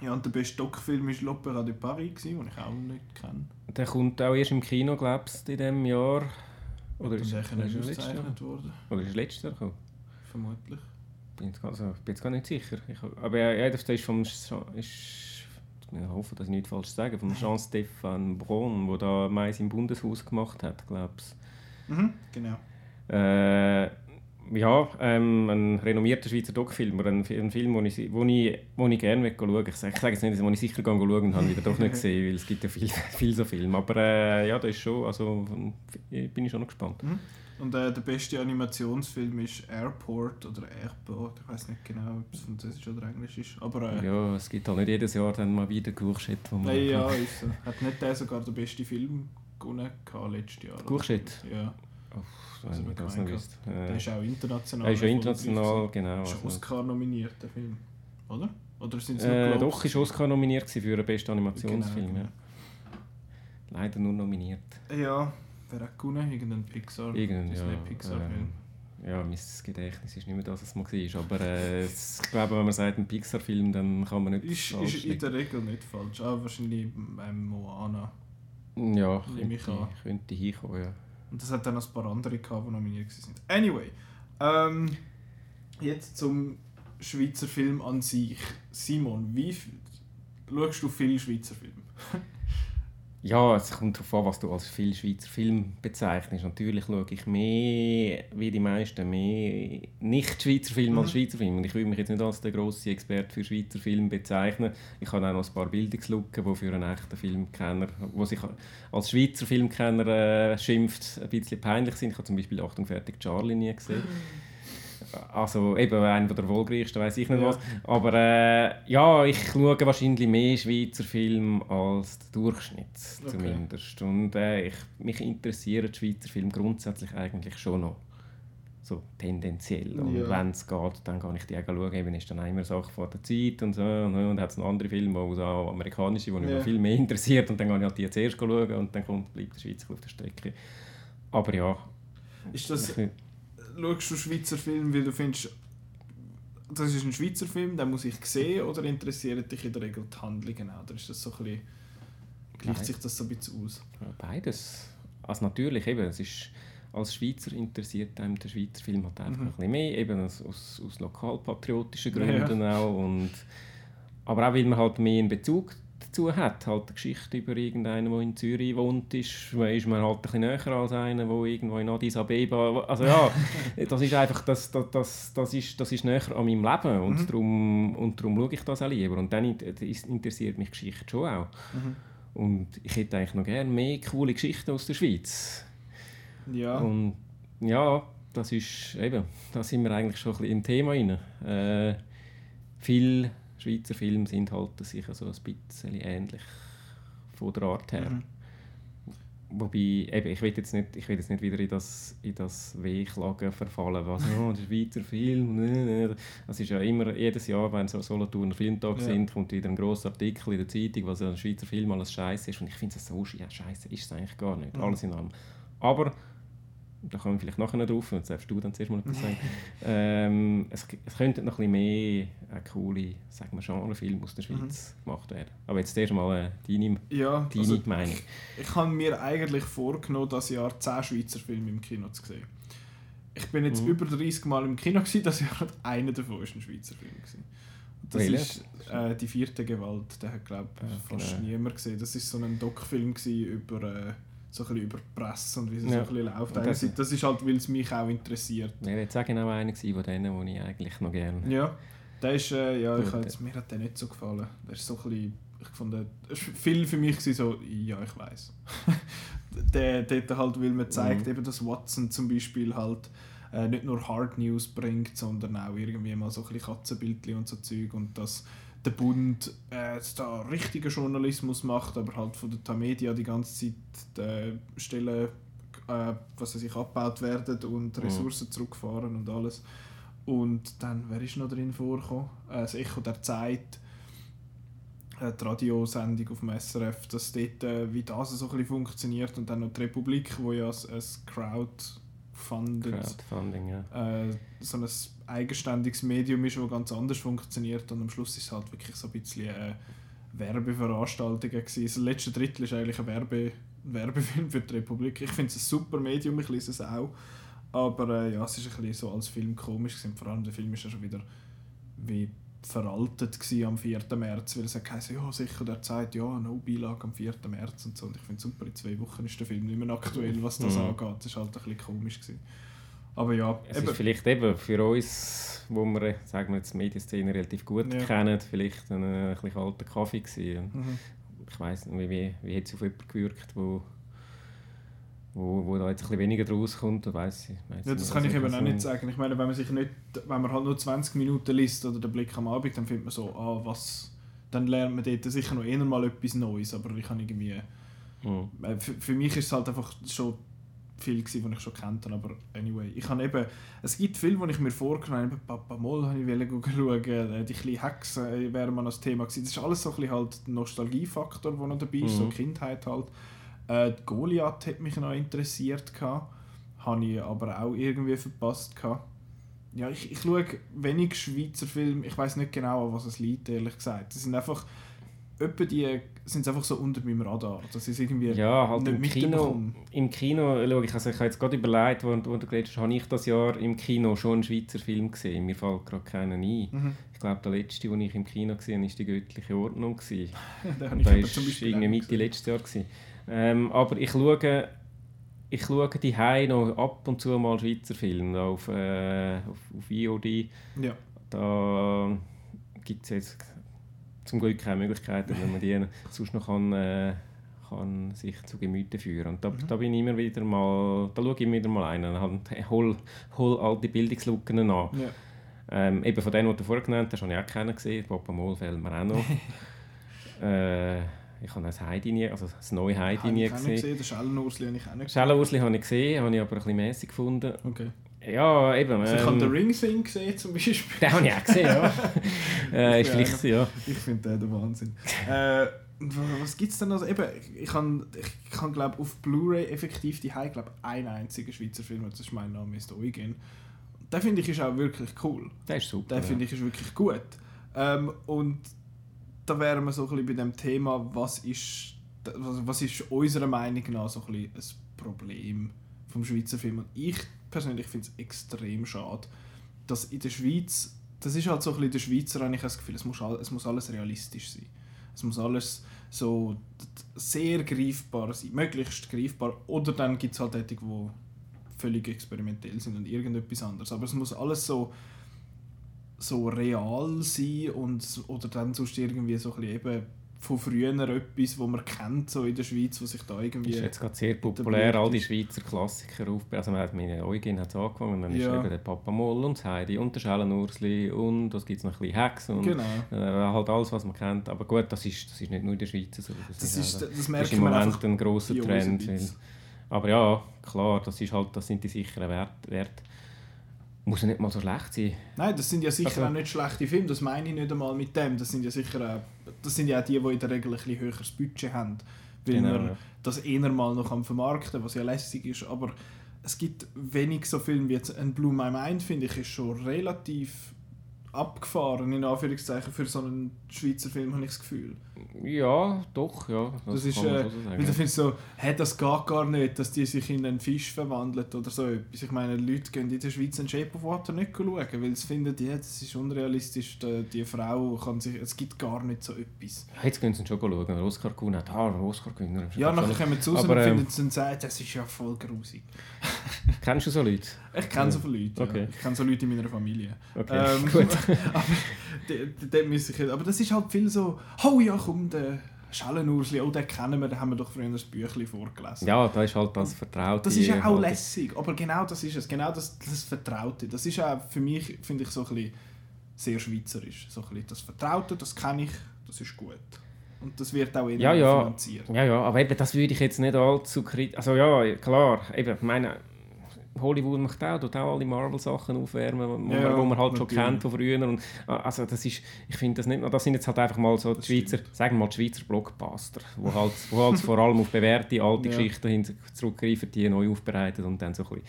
ja, und der beste Doc-Film war L'Opéra de Paris, gewesen, den ich auch nicht kenne. Der kommt auch erst im Kino, glaubst du, in diesem Jahr? Oder ist, nicht er Jahr? ausgezeichnet worden. Oder ist er letztes Jahr gekommen? Vermutlich. bin jetzt, gar- also, bin jetzt gar nicht sicher. Ich, aber ja, ja, das ist vom... Ist, ich hoffe, dass ich nichts falsch sage. Vom Jean-Stéphane Braun, der da Mais im Bundeshaus gemacht hat, glaubst Mhm, genau. Äh, ja, ähm, ein renommierter Schweizer Doc-Film, ein, ein Film, den ich, wo ich, wo ich gerne schauen möchte. Ich sage, ich sage jetzt nicht, wo ich sicher schauen und habe wieder doch nicht gesehen, weil es gibt ja viel, viel so Filme. Aber äh, ja, das ist schon, also bin ich schon noch gespannt. Mhm. Und äh, der beste Animationsfilm ist Airport oder Airport. Ich weiß nicht genau, ob es Französisch oder Englisch ist. Aber äh, Ja, es gibt halt nicht jedes Jahr dann mal wieder wo man... Nein, ja, ist so. Hat nicht der sogar den besten Film gewonnen letztes Jahr? Courgette? Ja, Wenn ich das gemeint noch wüsste. der Äh, ist auch international. er ist ja international, genau. Ist Also, Oscar nominiert, der Film. Oder? Oder sind es äh, doch, ist Oscar nominiert für den besten Animationsfilm. Genau, Ja. Leider nur nominiert. Ja, gewonnen? Irgendein Pixar. Irgendein, ja. Disney Pixar Film. ähm, ja, mein Gedächtnis ist nicht mehr das, was es mal war. Aber äh, ich glaube, wenn man sagt, ein Pixar-Film, dann kann man nicht Ist, falsch ist in der Regel nicht falsch. Ah, wahrscheinlich ähm, Moana. Ja, könnte, könnte hinkommen, ja. Und das hat dann noch ein paar andere gehabt, die nominiert waren. Anyway, ähm, jetzt zum Schweizer Film an sich. Simon, wie schaust du viele Schweizer Filme? Ja, es kommt darauf an, was du als viel Schweizer Film bezeichnest. Natürlich schaue ich mehr, wie die meisten, mehr nicht-Schweizer Filme als Mhm. Schweizer Filme. Und ich will mich jetzt nicht als der grosse Experte für Schweizer Film bezeichnen. Ich habe auch noch ein paar Bildungslücken, die für einen echten Filmkenner, wo sich als Schweizer Filmkenner äh, schimpft, ein bisschen peinlich sind. Ich habe zum Beispiel «Achtung, fertig, Charlie» nie gesehen. Also eben einer der erfolgreichsten, weiß ich nicht Ja. was. Aber äh, ja, ich schaue wahrscheinlich mehr Schweizer Filme als der Durchschnitt Okay. zumindest. Und äh, ich, mich interessieren die Schweizer Filme grundsätzlich eigentlich schon noch. So tendenziell. Und Ja. wenn es geht, dann kann ich die auch schauen. Eben ist dann immer Sache von der Zeit und so. Und dann hat es noch andere Filme, auch so amerikanische, die mich Ja. viel mehr interessiert. Und dann kann ich halt die zuerst schauen und dann kommt, bleibt der Schweizer auf der Strecke. Aber ja, Ist das, ich, schaust du Schweizer Film, weil du findest, das ist ein Schweizer Film, den muss ich sehen, oder interessieren dich in der Regel die Handlungen auch? Oder ist das so ein bisschen, gleicht sich das so ein bisschen aus? Ja, Beides. Also natürlich, eben, es ist, als Schweizer interessiert einem der Schweizer Film halt einfach Mhm. ein bisschen mehr, eben aus, aus, aus lokalpatriotischen Ja. Gründen auch. Und, aber auch, weil man halt mehr einen Bezug dazu hat. Halt eine Geschichte über irgendeinen, der in Zürich wohnt, ist, ist man halt ein bisschen näher als einer, der irgendwo in Addis Abeba... Also ja, das ist einfach, das, das, das, das, ist, das ist näher an meinem Leben und Mhm. darum, und darum schaue ich das auch lieber. Und dann interessiert mich Geschichte schon auch. Mhm. Und ich hätte eigentlich noch gerne mehr coole Geschichten aus der Schweiz. Ja, Und ja, das ist eben, da sind wir eigentlich schon ein bisschen im Thema rein. Äh, viele Schweizer Filme sind halt sicher so ein bisschen ähnlich von der Art her. Mhm. Wobei, eben, ich will jetzt nicht, ich will jetzt nicht wieder in das, in das Wehklagen verfallen, was, oh, der Schweizer Film, ne, ne. Das ist ja immer, jedes Jahr, wenn so Solothurner Filmtag Ja. sind, kommt wieder ein grosser Artikel in der Zeitung, was ein Schweizer Film alles scheiße ist. Und ich finde es so ja, scheiße ist es eigentlich gar nicht, Mhm. alles in allem. Aber, da kommen wir vielleicht nachher noch drauf, und darfst du dann zuerst mal etwas sagen. ähm, es, es könnte noch ein bisschen mehr äh, coole, sagen wir, Genrefilme aus der Schweiz gemacht werden. Aber jetzt erst mal äh, deine, ja deine also, Meinung. ich habe mir eigentlich vorgenommen, das Jahr 10 Schweizer Filme im Kino zu sehen. Ich bin jetzt Mhm. über 30 Mal im Kino gewesen, das Jahr hat einer davon ist ein Schweizer Film gewesen. Das Really? ist äh, die vierte Gewalt. Den hat glaube Ja, fast genau. niemand gesehen. Das ist so ein Doc-Film über äh, so ein bisschen über die Presse und wie es Ja. so ein bisschen läuft. Das- Das ist halt, weil es mich auch interessiert. Wäre jetzt auch genau einer von denen, die ich eigentlich noch gerne... Ja, der ist, äh, ja, ich jetzt, mir hat der nicht so gefallen. Der ist so ein bisschen, ich fand, war viel für mich gewesen, so, ja, ich weiß. der, der halt, weil man zeigt, Mhm. eben, dass Watson zum Beispiel halt äh, nicht nur Hard News bringt, sondern auch irgendwie mal so ein bisschen Katzenbildchen und so Zeug und dass der Bund äh, da richtigen Journalismus macht, aber halt von der Tamedia die ganze Zeit äh, Stellen, äh, was weiß ich, abgebaut werden und Mhm. Ressourcen zurückfahren und alles. Und dann, wer ist noch drin vorgekommen? Äh, das Echo der Zeit, äh, die Radiosendung auf dem SRF, dass dort, äh, wie das so ein bisschen funktioniert und dann noch die Republik, wo ja ein, ein Crowdfunded, Crowdfunding, ja. äh, so ein eigenständiges Medium ist, das ganz anders funktioniert und am Schluss ist es halt wirklich so ein bisschen äh, Werbeveranstaltungen gewesen. Das letzte Drittel ist eigentlich ein, Werbe, Werbefilm für die Republik. Ich finde es ein super Medium, ich lese es auch. Aber äh, ja, es ist ein bisschen so als Film komisch gewesen. Vor allem der Film ist ja schon wieder wie veraltet am 4. März, weil es geheißen, ja sicher der Zeit, ja, no Beilage am 4. März und so. Und ich finde super, in zwei Wochen ist der Film nicht mehr aktuell, was das Mhm. angeht. Das ist halt ein bisschen komisch gewesen. Aber ja, Es eben, ist vielleicht eben für uns, wo wir, sagen wir jetzt, die Medienszene relativ gut Ja. kennen, vielleicht ein, ein bisschen kalter Kaffee gewesen. mhm. Ich weiss nicht, wie, wie, hat es auf jemanden gewirkt, wo, wo, wo da jetzt ein bisschen weniger draus kommt, weiss ich. weiss Ja, das kann ich eben auch so- nicht sagen. Ich meine, wenn man sich nicht, wenn man halt nur 20 Minuten liest oder den Blick am Abend, dann findet man so, ah, was, dann lernt man dort sicher noch eher mal etwas Neues, aber ich habe irgendwie, Mhm. äh, für, für mich ist es halt einfach schon viel gewesen, was ich schon kennt habe, aber anyway, ich habe eben, es gibt Filme, die ich mir vorgenommen habe, Papa Moll habe ich schauen, äh, die kleine Hexe äh, wäre mal das Thema gewesen. Das ist alles so ein bisschen halt der Nostalgiefaktor, der noch dabei ist, so Mhm. Kindheit halt. Äh, die Goliath hat mich noch interessiert gehabt, habe ich aber auch irgendwie verpasst gehabt. Ja, ich, ich schaue wenig Schweizer Filme, ich weiß nicht genau, an was es liegt, ehrlich gesagt. Das sind einfach, etwa die sind einfach so unter meinem Radar, dass ich irgendwie Ja, halt im Kino, im Kino schau ich, also ich habe jetzt gerade überlegt, wo, wo du geredet hast, habe ich das Jahr im Kino schon einen Schweizer Film gesehen. Mir fällt gerade keiner ein. Mhm. Ich glaube, der letzte, den ich im Kino gesehen habe, war die göttliche Ordnung. Gewesen. Den habe Und ich war zum Beispiel irgendwie Mitte letztes Jahr. Gewesen. Ähm, aber ich schaue, ich schaue die noch ab und zu mal Schweizer Filme auf, äh, auf, auf VOD. Ja. Da gibt es jetzt zum Glück keine Möglichkeiten, wenn man die sonst noch kann, äh, kann sich zu Gemüte führen. Und da, Mhm. da bin ich immer wieder mal, da schaue ich wieder mal ein und hol, hol all die Bildungslücken an. Ja. Ähm, eben von denen, die du vorher genannt hast, habe ich auch keinen gesehen. Papa Moll fällt mir auch noch. äh, ich habe das Heidi nie, also das neue Heidi Habe nie gesehen. gesehen. Den Schellenursli habe ich auch nicht gesehen. Schellenursli habe ich gesehen, habe ich aber ein bisschen mäßig gefunden. Okay. Ja, eben. Also ich habe den Ähm, Ring Thing gesehen zum Beispiel. den habe ich auch gesehen, ja. äh, ist Ja, vielleicht, ja. Ich finde den der Wahnsinn. äh, was gibt es denn noch? Eben, ich kann, ich kann glaube auf Blu-ray effektiv die High glaube einen einzigen Schweizer Film, das ist mein Name ist Eugen. Den finde ich ist auch wirklich cool. Der ist super. Den finde ich ist wirklich gut. Ähm, und da wären wir so ein bisschen bei dem Thema, was ist, was ist unserer Meinung nach so ein, bisschen ein Problem vom Schweizer Film. Und ich persönlich finde es extrem schade, dass in der Schweiz, das ist halt so ein bisschen der Schweizer, habe ich das Gefühl, es muss, es muss alles realistisch sein. Es muss alles so sehr greifbar sein, möglichst greifbar. Oder dann gibt es halt solche, die völlig experimentell sind und irgendetwas anderes. Aber es muss alles so, so real sein und, oder dann sonst irgendwie so ein bisschen eben von früher etwas, wo man kennt so in der Schweiz, wo sich da irgendwie... ist jetzt gerade sehr populär, all die Schweizer Klassiker auf. Also mit Eugen hat angefangen, dann Ja. ist eben der Papa Moll und das Heidi und der Schellenursli und was gibt es noch ein bisschen Hex und Genau. äh, halt alles, was man kennt. Aber gut, das ist, das ist nicht nur in der Schweiz so. Das, Das, ist, also- das das ist merkt im Moment ein grosser Trend. Weil, aber ja, klar, das, ist halt, das sind die sicheren Wert. Wert. Muss ja nicht mal so schlecht sein. Nein, das sind ja sicher Also- auch nicht schlechte Filme, das meine ich nicht einmal mit dem. Das sind ja sicher auch, das sind ja auch die, die in der Regel ein bisschen höheres Budget haben. Weil Genau, man ja. das eher mal noch am vermarkten, was ja lässig ist. Aber es gibt wenig so Filme wie jetzt ein Blue My Mind, finde ich, ist schon relativ abgefahren, in Anführungszeichen, für so einen Schweizer Film, habe ich das Gefühl. Ja, doch, ja. Das, ist, kann man äh, so weil da findest du so, hey, das geht gar nicht, dass die sich in einen Fisch verwandelt oder so etwas. Ich meine, Leute gehen in der Schweiz einen Shape of Water nicht schauen, weil sie finden, ja, das ist unrealistisch, die, die Frau kann sich, es gibt gar nicht so etwas. Jetzt können sie schon schauen, der Oscar gewonnen hat. Ah, der Oscar gewonnen. Ja, nachher kommen sie raus Aber, und ähm, finden sie und sagen, das ist ja voll grusig. Kennst du so Leute? Ich kenne so viele Leute, Okay. ja. ich kenne so Leute in meiner Familie. Okay, Ähm, gut. aber, die müssen sich, aber das ist halt viel so, oh ja, komm, der Schellenursli, oh, den kennen wir, den haben wir doch früher ein Büchlein vorgelesen. Ja, da ist halt das Vertraute. Das ist ja auch halt- lässig, aber genau das ist es, genau das, das Vertraute. Das ist auch für mich, finde ich, so ein bisschen sehr schweizerisch. So ein bisschen das Vertraute, das kenne ich, das ist gut. Und das wird auch Ja, immer ja. finanziert. Ja, ja, aber eben, das würde ich jetzt nicht allzu kritisch... Also ja, klar, eben, ich meine, Hollywood macht auch, tut auch alle Marvel-Sachen aufwärmen, Ja, man, wo man halt schon kennt von früher. Und, also das ist, ich finde das nicht das sind jetzt halt einfach mal so die Schweizer, sagen wir mal die Schweizer Blockbuster, wo halt, wo halt vor allem auf bewährte alte Ja. Geschichten hin zurückgreifen, die neu aufbereitet und dann so ein bisschen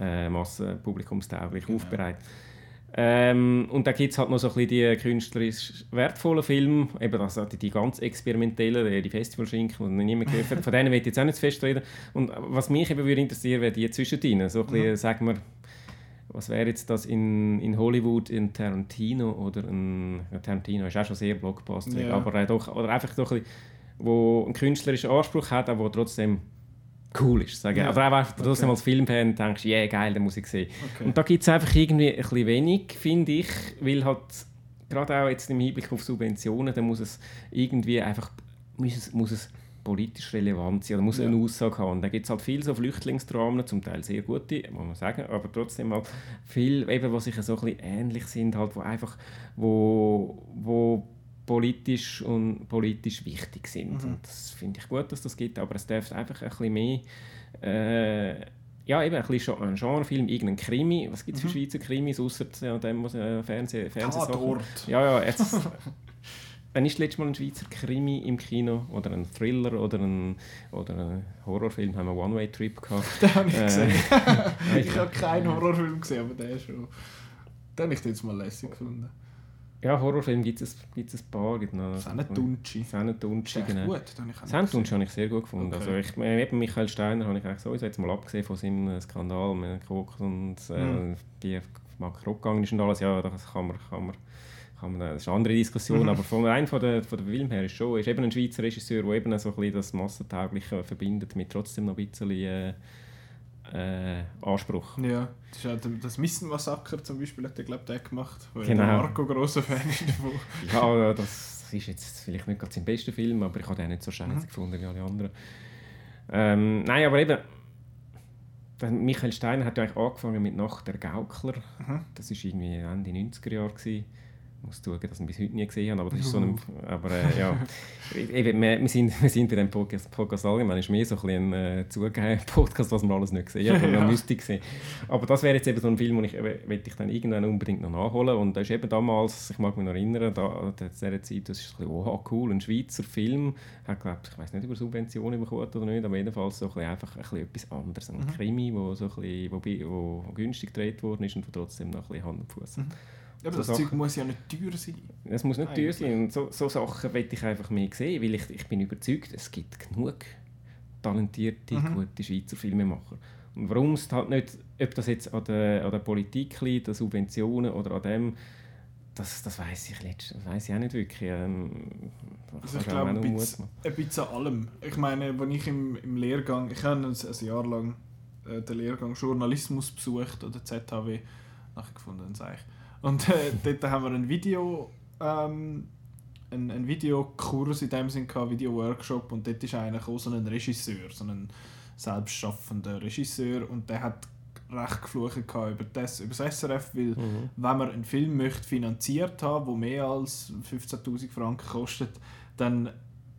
äh, massenpublikumstauglich Genau. aufbereitet. Ähm, und dann gibt es halt noch so ein bisschen die künstlerisch wertvollen Filme, eben also die, die ganz experimentellen, die, die Festivalschinken, die niemand gehört hat. Von denen will ich jetzt auch nicht zu fest reden. Und was mich eben würde interessieren, wäre die zwischendrin. So ein bisschen, sagen wir, was wäre jetzt das in, in Hollywood, in Tarantino oder ein, ja, Tarantino ist auch schon sehr Blockbuster, Ja. aber äh, doch, oder einfach so ein bisschen, wo einen künstlerischen Anspruch hat, aber wo trotzdem cool ist. Sagen. Ja. Aber auch einfach trotzdem Okay. als Filmfan denkst, ja yeah, geil, den muss ich sehen. Okay. Und da gibt es einfach irgendwie ein bisschen wenig, finde ich, weil halt gerade auch jetzt im Hinblick auf Subventionen, da muss es irgendwie einfach muss es, muss es politisch relevant sein oder muss Ja. eine Aussage haben. Und da gibt es halt viel so Flüchtlingsdramen, zum Teil sehr gute, muss man sagen, aber trotzdem halt viel, eben, was sich so ein bisschen ähnlich sind, halt, wo einfach wo, wo politisch und politisch wichtig sind. Mhm. Und das finde ich gut, dass das gibt, aber es darf einfach ein bisschen mehr äh, ja, eben ein bisschen ein Genrefilm, irgendein Krimi. Was gibt es für Mhm. Schweizer Krimis, außer ja, dem, was äh, Fernseh, Fernsehsachen... Ja, ja, jetzt... Wann ist das letzte Mal ein Schweizer Krimi im Kino? Oder ein Thriller oder ein, oder ein Horrorfilm? Haben wir One-Way-Trip gehabt. Den habe ich Äh, gesehen. ich- habe keinen Horrorfilm gesehen, aber der schon. Den habe ich jetzt mal lässig gefunden. Ja, Horrorfilme gibt es, gibt es ein paar. Noch, Sennentunschi. Sennentunschi, genau. gut, Sennentunschi habe ich sehr gut gefunden. Okay. Also ich, äh, eben Michael Steiner habe ich eigentlich sowieso jetzt mal abgesehen von seinem äh, Skandal mit Koks und äh, Mhm. rückgegangen ist und alles. Ja, das kann man, kann man, kann man, das ist eine andere Diskussion, Mhm. aber von rein von der, von der Film her ist schon, ist eben ein Schweizer Regisseur, der eben so ein bisschen das Massentaugliche verbindet mit trotzdem noch ein bisschen äh, äh, Anspruch. Ja, das ist der- das Missenmassaker zum Beispiel, hat der, glaube ich, gemacht, wo Genau. der Marco grosser Fan ist davon. Ja, das ist jetzt vielleicht nicht gerade sein bester Film, aber ich habe den nicht so scheiße Mhm. gefunden wie alle anderen. Ähm, nein, aber eben, Michael Steiner hat ja eigentlich angefangen mit «Nacht der Gaukler». Mhm. Das war irgendwie Ende 90er Jahre. Gewesen. Ich muss zugeben, dass ich ihn bis heute nie gesehen habe, aber das ist so ein... Aber äh, ja, eben, wir, wir, sind, wir sind bei diesem Podcast, Podcast allgemein, ist mehr so ein, bisschen ein äh, zugegeben Podcast, was man alles nicht gesehen hat, Ja. müsste sehen. Aber das wäre jetzt eben so ein Film, den ich, eben- möchte ich dann irgendwann unbedingt noch nachholen. Und das ist eben damals, ich mag mich noch erinnern, da, zu dieser Zeit, das ist ein bisschen, oh cool, ein Schweizer Film. Hat, glaub, ich weiß nicht, über Subventionen bekommen oder nicht, aber jedenfalls so ein bisschen, einfach ein bisschen etwas anderes. Ein Mhm. Krimi, wo, so ein bisschen, wo, wo günstig gedreht worden ist und wo trotzdem noch ein bisschen Hand und Fuß hat. Mhm. Ja, aber So das Zeug Sachen. muss ja nicht teuer sein. Es muss nicht teuer Eigentlich. sein. Und so, so Sachen will ich einfach mehr sehen, weil ich, ich bin überzeugt, es gibt genug talentierte, Mhm. gute Schweizer Filmemacher. Und warum es halt nicht, ob das jetzt an der, an der Politik liegt, an Subventionen oder an dem, das, das weiß ich, ich auch nicht wirklich. Ähm, Also ich glaube, ein bisschen, ein bisschen an allem. Ich meine, als ich im, im Lehrgang, ich habe ein, ein Jahr lang äh, den Lehrgang Journalismus besucht oder ZHW, nachher gefunden, sage ich. Und äh, dort haben wir ein Video, ähm, ein, ein Videokurs in dem Sinn gehabt, Video-Workshop und dort ist einer gekommen, so ein Regisseur, so ein selbstschaffender Regisseur und der hat recht geflucht über das, über das SRF, weil Mhm. wenn man einen Film möchte finanziert haben, der mehr als 15'000 Franken kostet, dann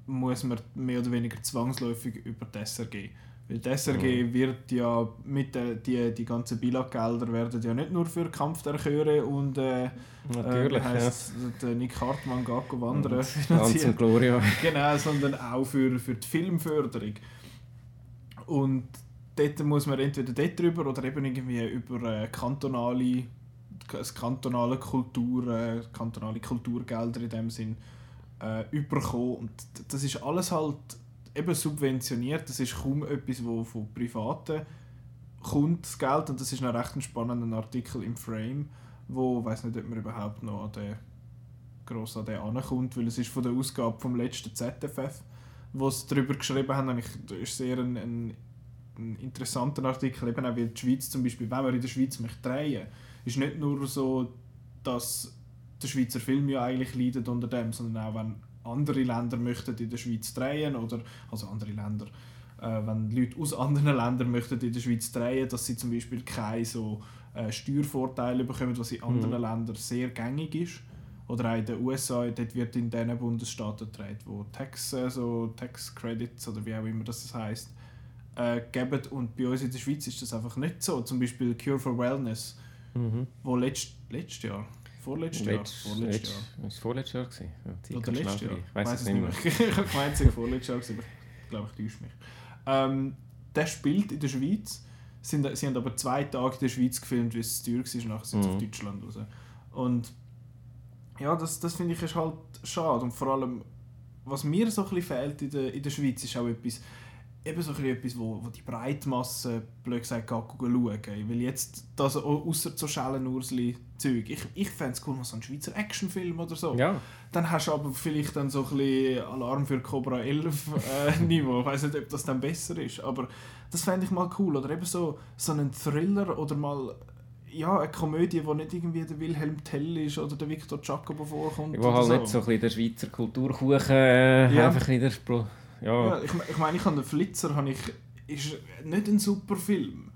muss man mehr oder weniger zwangsläufig über die SRG. Weil die SRG wird ja mit der, die, die ganzen Bilaggelder werden ja nicht nur für Kampf der Chöre und äh, Natürlich, äh, heisst, der Nick Hartmann ja. wandern Ganz finanziert. und Gloria. Genau, sondern auch für, für die Filmförderung. Und dort muss man entweder dort drüber oder eben irgendwie über äh, kantonale, kantonale Kultur, äh, kantonale Kulturgelder in dem Sinn äh, überkommen. Und das ist alles halt eben subventioniert. Das ist kaum etwas, wo von Privaten kommt, das Geld. Und das ist noch recht ein spannender Artikel im Frame, wo, ich weiß nicht, ob man überhaupt noch an den gross an den ankommt, weil es ist von der Ausgabe vom letzten ZFF, wo sie darüber geschrieben haben, und ich, das ist sehr ein, ein, ein interessanter Artikel, eben auch wie die Schweiz zum Beispiel, wenn man in der Schweiz möchte drehen, ist nicht nur so, dass der Schweizer Film ja eigentlich leidet unter dem, sondern auch wenn andere Länder möchten in der Schweiz drehen oder also andere Länder, äh, wenn Leute aus anderen Ländern möchten in der Schweiz drehen, dass sie zum Beispiel keine so äh, Steuervorteile bekommen, was in anderen Mhm. Ländern sehr gängig ist. Oder auch in den USA, dort wird in den Bundesstaaten gedreht, wo Tax, äh, so Tax Credits oder wie auch immer das heißt, äh, geben. Und bei uns in der Schweiz ist das einfach nicht so. Zum Beispiel Cure for Wellness, Mhm. wo letzt, letztes Jahr, vorletztes Jahr, Letzt- vorletztes letzt- Jahr, ist es vorletztes Jahr? Gewesen? Ja, oder letztes Jahr. Ich weiß es nicht mehr. ich habe gemeint, es sei vorletztes Jahr, gewesen, aber ich glaube, ich täusche mich. Ähm, der spielt in der Schweiz, sind, sie haben aber zwei Tage in der Schweiz gefilmt, weil es zu teuer war, nachher sind sie Mhm. auf Deutschland raus. Und ja, das, das finde ich ist halt schade. Und vor allem, was mir so ein bisschen fehlt in der, in der Schweiz, ist auch etwas, eben so etwas, wo, wo die Breitmasse, blöd gesagt, schauen. Weil jetzt, das, außer so Schellenursli-Zeug, ich, ich fände es cool, mal so einen Schweizer Actionfilm oder so. Ja, Dann hast du aber vielleicht dann so ein bisschen Alarm für Cobra 11 äh, Niveau. Ich weiß nicht, ob das dann besser ist, aber das fände ich mal cool. Oder eben so, so einen Thriller oder mal ja, eine Komödie, wo nicht irgendwie der Wilhelm Tell ist oder der Victor Giacomo vorkommt. wo halt nicht so ein bisschen der Schweizer Kulturkuchen äh, Ja. einfach in der Spro ja. Ja, ich, ich meine, ich habe den Flitzer, habe ich, ist nicht ein super Film.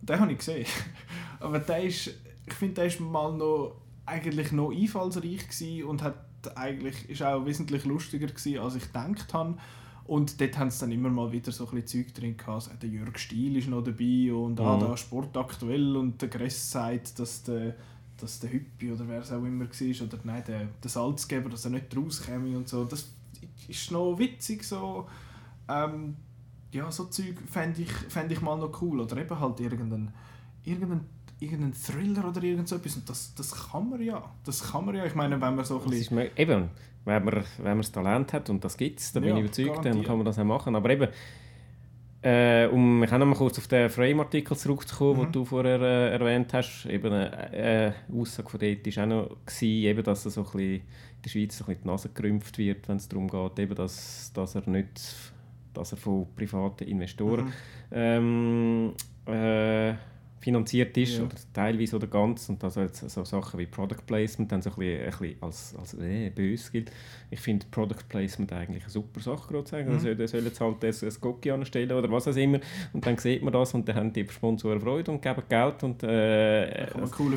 Den habe ich gesehen. Aber der ist, ich finde, der ist mal noch, eigentlich noch einfallsreich gewesen und hat eigentlich, ist auch wesentlich lustiger gewesen, als ich gedacht habe. Und dort haben sie dann immer mal wieder so ein bisschen Zeug drin gehabt. Also, Der Jörg Stiel ist noch dabei und ah, Mhm. da Sport aktuell und der Gress sagt, dass der, dass der Hüppi oder wer es auch immer war, oder nein, der, der Salzgeber, dass er nicht rauskäme und so. Das ist noch witzig so. Ähm, ja, so Zeug fände ich, fänd ich mal noch cool. Oder eben halt irgendein, irgendein, irgendein Thriller oder irgend so etwas. Und das, das kann man ja. Das kann man ja. Ich meine, wenn man so ein bisschen... Eben, wenn man, wenn man das Talent hat und das gibt es, dann ja, bin ich überzeugt, garantiert. dann kann man das auch machen. Aber eben, äh, um mich auch noch mal kurz auf den Frame-Artikel zurückzukommen, mhm. den du vorher äh, erwähnt hast, eben eine äh, Aussage von dort war auch noch, gewesen, eben, dass er so ein bisschen in der Schweiz so ein bisschen die Nase gerümpft wird, wenn es darum geht, eben, dass, dass er nicht dass er von privaten Investoren mhm. ähm, äh, finanziert ist, ja. oder teilweise oder ganz, und also so Sachen wie Product Placement dann so ein bisschen, ein bisschen als, als äh, böse gilt. Ich finde Product Placement eigentlich eine super Sache, gerade sagen. Mhm. Also, sollen jetzt halt ein, ein Cookie anstellen oder was auch immer, und dann sieht man das und dann haben die Sponsoren Freude und geben Geld und äh,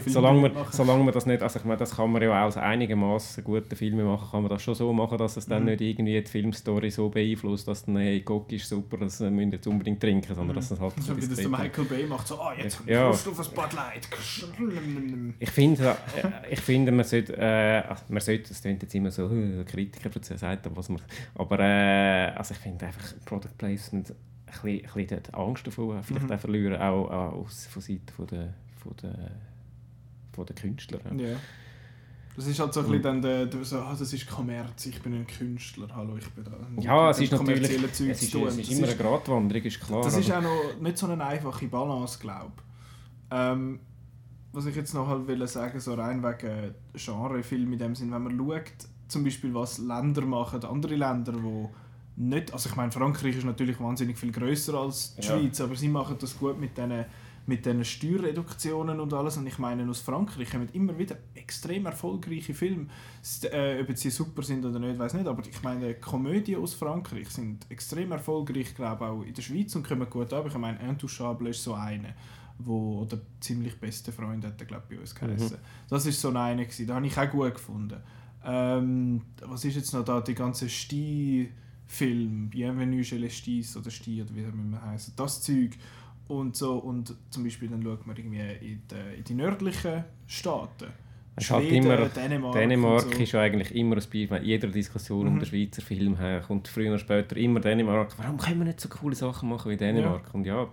solange, man, solange man das nicht, also ich meine, das kann man ja auch als einigermaßen gute Filme machen, kann man das schon so machen, dass es dann mhm. nicht irgendwie die Filmstory so beeinflusst, dass dann, hey, Cookie ist super, das müssen wir jetzt unbedingt trinken, sondern mhm. dass es halt... So wie das der Michael Bay macht, so, ah, oh, jetzt... Ja, ja. auf ein Spotlight. Ich finde, äh, ich finde man sollte, äh, also man sollte, das klingt jetzt immer so, uh, Kritiker sagt, was man, aber äh, also ich finde einfach Product Placement ein bisschen, ein bisschen Angst davor vielleicht mhm. auch verlieren, auch, auch von Seiten von der, von der, von der Künstler. Ja. Yeah. Das ist halt so ein bisschen dann der, der so, ah, das ist Kommerz, ich bin ein Künstler, hallo, ich bin da. Ja, es ist natürlich, es ist, es ist immer eine Gratwanderung, ist klar. Das ist auch noch nicht so eine einfache Balance, glaube ich. Ähm, was ich jetzt noch halt will sagen, so rein wegen Genrefilm in dem Sinn, wenn man schaut, zum Beispiel was Länder machen, andere Länder, wo nicht, also ich meine Frankreich ist natürlich wahnsinnig viel größer als die ja. Schweiz, aber sie machen das gut mit diesen mit Steuerreduktionen und alles. Und ich meine, aus Frankreich kommen immer wieder extrem erfolgreiche Filme. Äh, ob sie super sind oder nicht, weiß nicht. Aber ich meine, Komödien aus Frankreich sind extrem erfolgreich, glaube ich, auch in der Schweiz und kommen gut ab. Ich meine, Intouchable ist so eine wo oder ziemlich beste Freund hat er glaube bei uns geheißen. Mhm. Das ist so eine gewesen. Da habe ich auch gut gefunden. Ähm, was ist jetzt noch da die ganze Sti Film Bienvenue chez les Stis oder Sti oder wie das immer heißen das Zeug und so und zum Beispiel dann schaut man irgendwie in die, in die nördlichen Staaten es halt immer, Dänemark, Dänemark so. ist ja eigentlich immer ein Beispiel, jeder Diskussion mhm. um den Schweizer Film her kommt früher oder später immer Dänemark. Warum können wir nicht so coole Sachen machen wie Dänemark? Ja. Und ja,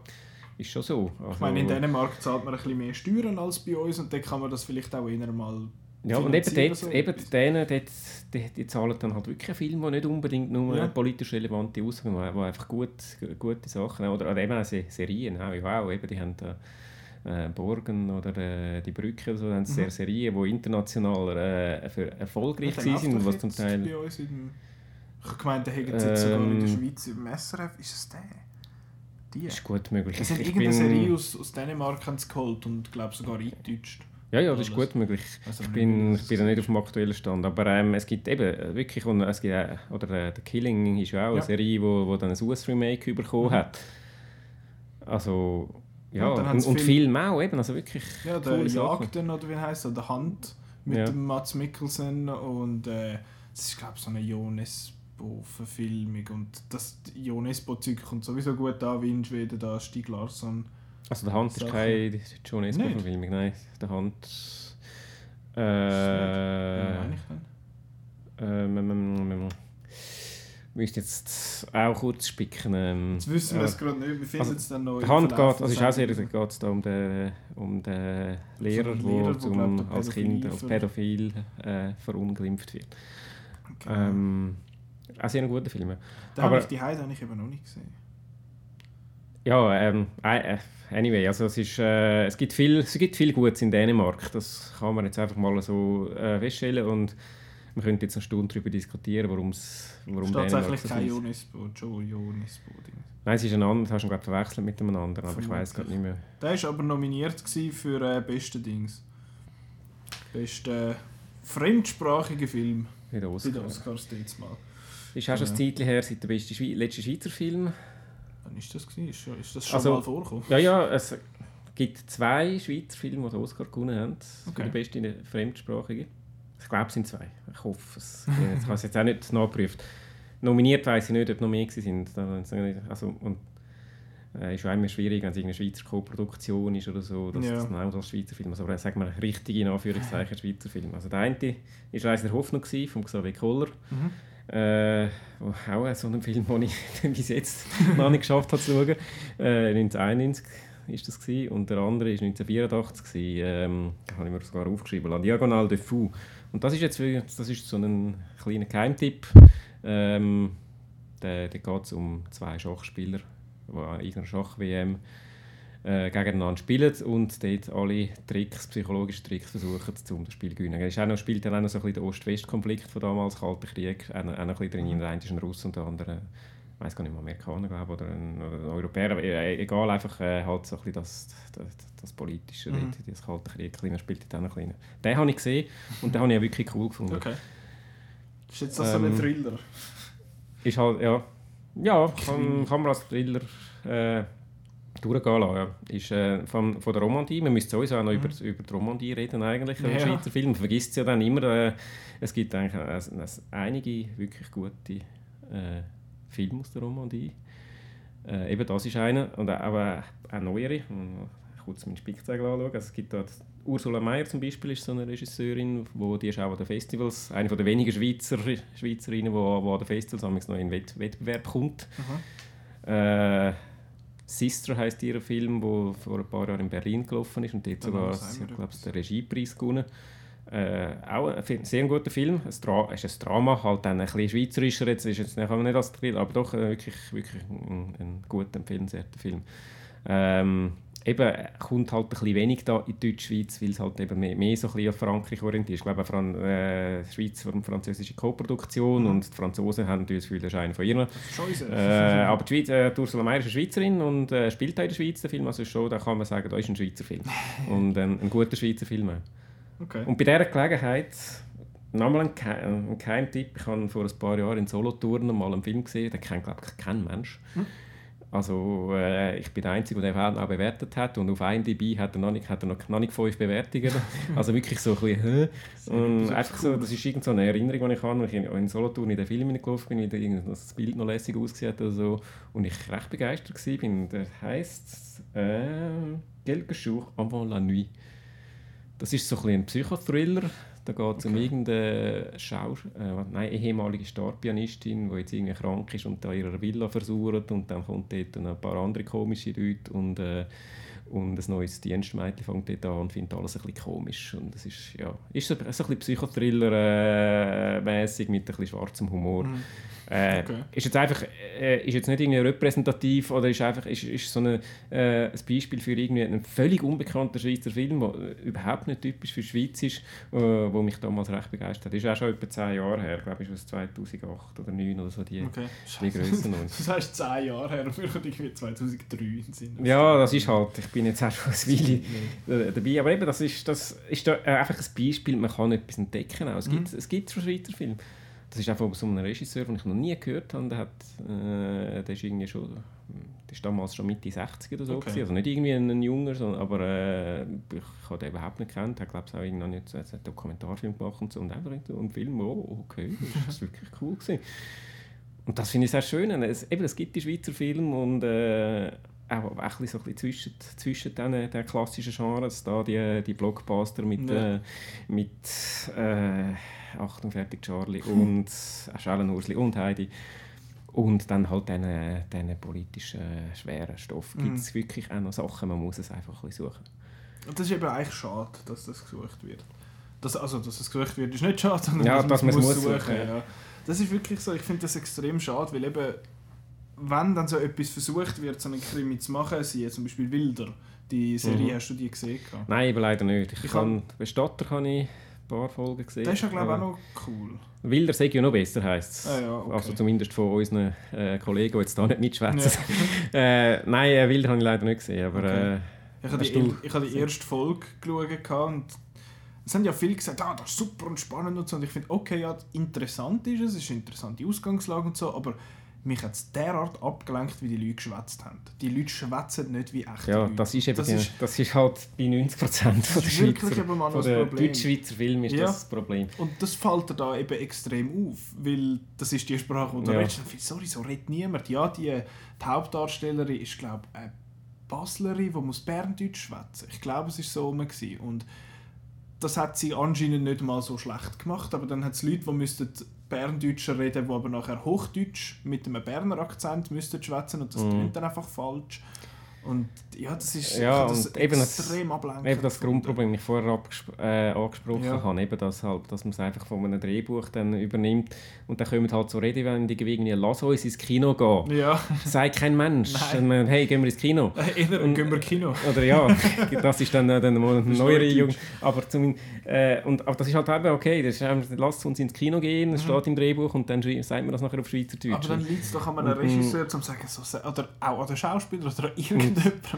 ist schon so. Also, ich meine, in Dänemark zahlt man ein bisschen mehr Steuern als bei uns und dann kann man das vielleicht auch eher mal ja, und eben, dort, so eben denen, dort, die, die zahlen dann halt wirklich Filme, die nicht unbedingt nur ja. politisch relevante Aussagen haben, die einfach gut, gute Sachen haben. Oder, eben auch Serien, auch, wow, eben, die haben da äh, Borgen oder äh, die Brücke, oder so, haben mhm. sehr Serien, die international äh, für erfolgreich ja, sind. Was zum Teil... Bei uns in, ich habe gemeint, der hätte ähm, sogar in der Schweiz im SRF. Ist es der? Die? Ist gut möglich. Es hat irgendeine bin... Serie aus, aus Dänemark geholt und glaube sogar eingedeutscht. Ja, ja, das ist gut möglich. Also ich bin, ich bin da nicht auf dem aktuellen Stand. Aber ähm, es gibt eben äh, wirklich, und es gibt, äh, oder äh, The Killing ist ja auch ja. eine Serie, die wo, wo dann ein US-Remake bekommen mhm. hat. Also, ja, und, und, und Film auch eben, also wirklich Ja, der Jagden, oder wie heißt er, der Hand mit ja. dem Mats Mikkelsen und äh, das ist glaube ich so eine Jonas Jonesbo-Verfilmung und das Jonesbo-Zeug kommt sowieso gut an, wie in Schweden, da Stieg Larsson. Also der Hand ist keine Jonesbo-Verfilmung, nein, der Hand... Äh, Wie ähm, ähm, müsste jetzt auch kurz spicken. Ähm, jetzt wissen wir es gerade nicht, wir finden also, es dann noch. Die Hand geht, also ist auch sehr, geht es da um den, um den Lehrer, der Lehrer, als Kind als Pädophil äh, verunglimpft wird. Okay. Ähm, auch sehr gute Filme. Den habe ich die Heide habe ich eben noch nicht gesehen. Ja, ähm, äh, anyway, also es, ist, äh, es, gibt viel, es gibt viel Gutes in Dänemark. Das kann man jetzt einfach mal so äh, feststellen und wir könnten jetzt eine Stunde darüber diskutieren, warum es warum Dänemark tatsächlich kein Jonisbo, Joe Jonisbo. Nein, es ist ein anderer, das hast du gerade verwechselt mit einem anderen, aber ich weiß gerade nicht mehr. Der war aber nominiert für äh, beste Dings. Beste fremdsprachige Film. Bei den Oscars. Bei den Oscars jetzt mal. Ist auch schon ein Zeitchen her, seit der beste Schwe letzte Schweizer Film. Wann ist das? Gewesen? Ist, ist das schon also, mal vorgekommen? Ja, ja, es gibt zwei Schweizer Filme, die Oscar gewonnen haben. Okay. Für die beste Fremdsprachige. Ich glaube, es sind zwei. Ich hoffe es. Ich habe es jetzt auch nicht nachgeprüft. Nominiert weiß ich nicht, ob noch mehr sind. Also, und äh, ist auch immer schwierig, wenn es eine Schweizer Co-Produktion ist oder so, dass ja. das genau das Schweizer Film ist. Aber sagen wir richtige, in Anführungszeichen, Schweizer Film. Also der eine war «Reise der Hoffnung» von Xavier Koller. Mhm. Äh, auch so einen Film, den ich bis jetzt noch nicht geschafft habe zu schauen. Äh, 1991, ist das gewesen, und der andere war 1984. Gewesen. Ähm, habe ich mir sogar aufgeschrieben. La Diagonale de Fou. Und das ist jetzt das ist so ein kleiner Geheimtipp. Ähm, da geht es um zwei Schachspieler, die an irgendeiner Schach-WM äh, gegeneinander spielen und dort alle Tricks, psychologische Tricks versuchen, um das Spiel zu gewinnen. Es auch spielt dann auch noch so ein bisschen der Ost-West-Konflikt von damals, Kalter Krieg, auch noch, auch noch ein bisschen drin. Der eine ist ein Russ und der andere, ich weiß gar nicht, Amerikaner glaube oder ein, oder ein Europäer, aber äh, egal, einfach äh, halt so ein bisschen das, das, das Politische, mhm. dort, das Kalte Krieg, kleiner spielt dort auch noch ein Den habe ich gesehen und den habe ich auch wirklich cool gefunden. Okay. Ist jetzt das ähm, so ein ähm, Thriller? Ist halt, ja, ja, kann, kann man als Thriller äh, durchgehen lassen. Ja. Ist, äh, von, von der Romandie, wir müssen sowieso auch noch mhm. über, über die Romandie reden eigentlich, ja. Schweizer Film. Man vergisst es ja dann immer, äh, es gibt eigentlich äh, einige wirklich gute äh, Filme aus der Romandie. Äh, eben das ist einer, und aber auch neuere. Kurz meinen Spickzettel anschauen. Also es gibt da Ursula Meyer zum Beispiel ist so eine Regisseurin, wo die ist auch an den Festivals, eine von der wenigen Schweizer Schweizerinnen, die an den Festivals noch in den Wettbewerb kommt. Äh, Sister heißt ihr Film, der vor ein paar Jahren in Berlin gelaufen ist und dort sogar glaube den Regiepreis gewonnen. Äh, auch ein sehr guter Film. Es ist ein Drama, halt dann ein bisschen schweizerischer. Jetzt ist jetzt nicht, nicht als Thrill, aber doch äh, wirklich, wirklich ein, ein gut empfehlenswerter Film. Ähm, eben kommt halt ein bisschen wenig da in die Deutschschweiz, weil es halt eben mehr, mehr so ein bisschen auf Frankreich orientiert ist. Ich glaube, Fran äh, Schweiz eine französische Co-Produktion mhm. und die Franzosen haben natürlich das Gefühl, das ist einer von ihnen. Äh, aber die Schweiz, äh, Ursula Meyer ist eine Schweizerin und äh, spielt in der Schweiz den Film, also schon, da kann man sagen, da ist ein Schweizer Film. und ein, ein guter Schweizer Film. Okay. Und bei dieser Gelegenheit nochmal ein, Ke ein Keimtipp, ich habe vor ein paar Jahren in Solothurn mal einen Film gesehen, den kennt glaube ich kein Mensch. Mhm. Also äh, ich bin der Einzige, der den auch bewertet hat und auf IMDb hat er noch nicht, hat er noch, noch nicht fünf Bewertungen. also wirklich so ein bisschen, und einfach so, das ist irgend so eine Erinnerung, die ich habe, als ich in Solothurn in den Film hineingelaufen bin, wie das Bild noch lässig ausgesehen hat oder so, und ich recht begeistert war. Der heisst äh, «Quelques jours avant la nuit». Das ist so ein, ein Psychothriller, da geht es okay. um irgendeine Schau äh, nein, ehemalige Starpianistin, die jetzt irgendwie krank ist und da ihre Villa versucht und dann kommt dort ein paar andere komische Leute und, äh, und ein neues Dienstmädchen fängt dort an und findet alles ein bisschen komisch. Und es ist, ja, ist so, so ein bisschen Psychothriller-mäßig mit ein bisschen schwarzem Humor. Mhm. Äh, okay. Ist jetzt einfach äh, ist jetzt nicht irgendwie repräsentativ oder ist einfach ist, ist so eine, äh, ein Beispiel für irgendwie einen völlig unbekannten Schweizer Film, der überhaupt nicht typisch für die Schweiz ist, äh, wo mich damals recht begeistert hat. Ist auch schon etwa zehn Jahre her, ich glaube ich, aus 2008 oder 2009 oder so die, okay. die Grössen. das heißt zehn Jahre her, und wir irgendwie 2003 sind. Ja, das ist halt, ich bin jetzt auch schon ein Weile dabei, aber eben, das ist, das ist da einfach ein Beispiel, man kann etwas entdecken. Auch. Es, mhm. gibt, es gibt schon Schweizer Filme das ist einfach so ein Regisseur, den ich noch nie gehört habe. Der, hat, äh, der ist irgendwie schon, der ist damals schon Mitte 60 oder so. Okay. Also nicht irgendwie ein, Junger, sondern, aber äh, ich habe den überhaupt nicht kennt. Er glaube ich auch irgendwann nicht einen Dokumentarfilm gemacht und so und einfach einen Film. Oh, okay, das war wirklich cool gewesen. Und das finde ich sehr schön. Es, eben, es gibt die Schweizer Filme und äh, auch, auch ein so ein zwischen, zwischen den, den klassischen Genres, da die, die Blockbuster mit, ja. äh, mit äh, Achtung, fertig, Charlie und Schellen Ursli und Heidi. Und dann halt diesen, diesen politischen, schweren Stoff. Gibt es mhm. wirklich auch noch Sachen, man muss es einfach ein bisschen suchen. Und das ist eben eigentlich schade, dass das gesucht wird. Das, also, dass es gesucht wird, ist nicht schade, sondern ja, dass man es muss suchen. suchen ja. Das ist wirklich so, ich finde das extrem schade, weil eben, wenn dann so etwas versucht wird, so einen Krimi zu machen, sie zum Beispiel Wilder, die Serie, mhm. hast du die gesehen? Nein, eben leider nicht. Ich, ich kann, Bestatter kann ich paar Folgen gesehen. Das ist ja, glaube ich, auch noch cool. Wilder sei ja noch besser, heisst es. Ah, ja, okay. Also zumindest von unseren äh, Kollegen, die jetzt da nicht mitschwätzen. Ja. äh, nein, äh, Wilder habe ich leider nicht gesehen, aber... Okay. Äh, ich habe die, ich habe die erste Folge geschaut und es haben ja viele gesagt, ah, das ist super und spannend und so. Und ich finde, okay, ja, interessant ist es, es ist eine interessante Ausgangslage und so, aber mich hat es derart abgelenkt, wie die Leute geschwätzt haben. Die Leute schwätzen nicht wie echte ja, Leute. Das ist, eben das, die, ist, das ist halt bei 90% von der Schweizer, von der Deutschschweizer Film ist ja. das, das Problem. Und das fällt dir da eben extrem auf, weil das ist die Sprache, und du ja. redest. Sorry, so redet niemand. Ja, die, die Hauptdarstellerin ist, glaube ich, eine Baslerin, die muss Berndeutsch schwätzen. Ich glaube, es war so rum. Und das hat sie anscheinend nicht mal so schlecht gemacht, aber dann hat es Leute, die müssten Berndeutscher reden, die aber nachher Hochdeutsch mit einem Berner Akzent müssten schwätzen und das mm. klingt dann einfach falsch. Und ja, das ist Ja, das und eben das- extrem ablenkend. Eben das gefunden. Grundproblem, das ich vorher äh, angesprochen Ja. habe, eben das halt, dass man es einfach von einem Drehbuch dann übernimmt und dann kommen halt so Redewendungen wie irgendwie «Lass uns ins Kino gehen». Ja, Sagt kein Mensch. Dann, «Hey, gehen wir ins Kino». eher Und- gehen wir Kino. Oder ja, das ist dann, äh, dann mal eine neuere. Jugend. Aber, zum, äh, und, aber das ist halt eben okay, das ist, lasst uns ins Kino gehen, das steht im Drehbuch und dann sagt man das nachher auf Schweizerdeutsch. Mhm. Aber dann liegt es doch an einem Regisseur, zum sagen, so, oder auch an den Schauspieler oder an irgendjemandem.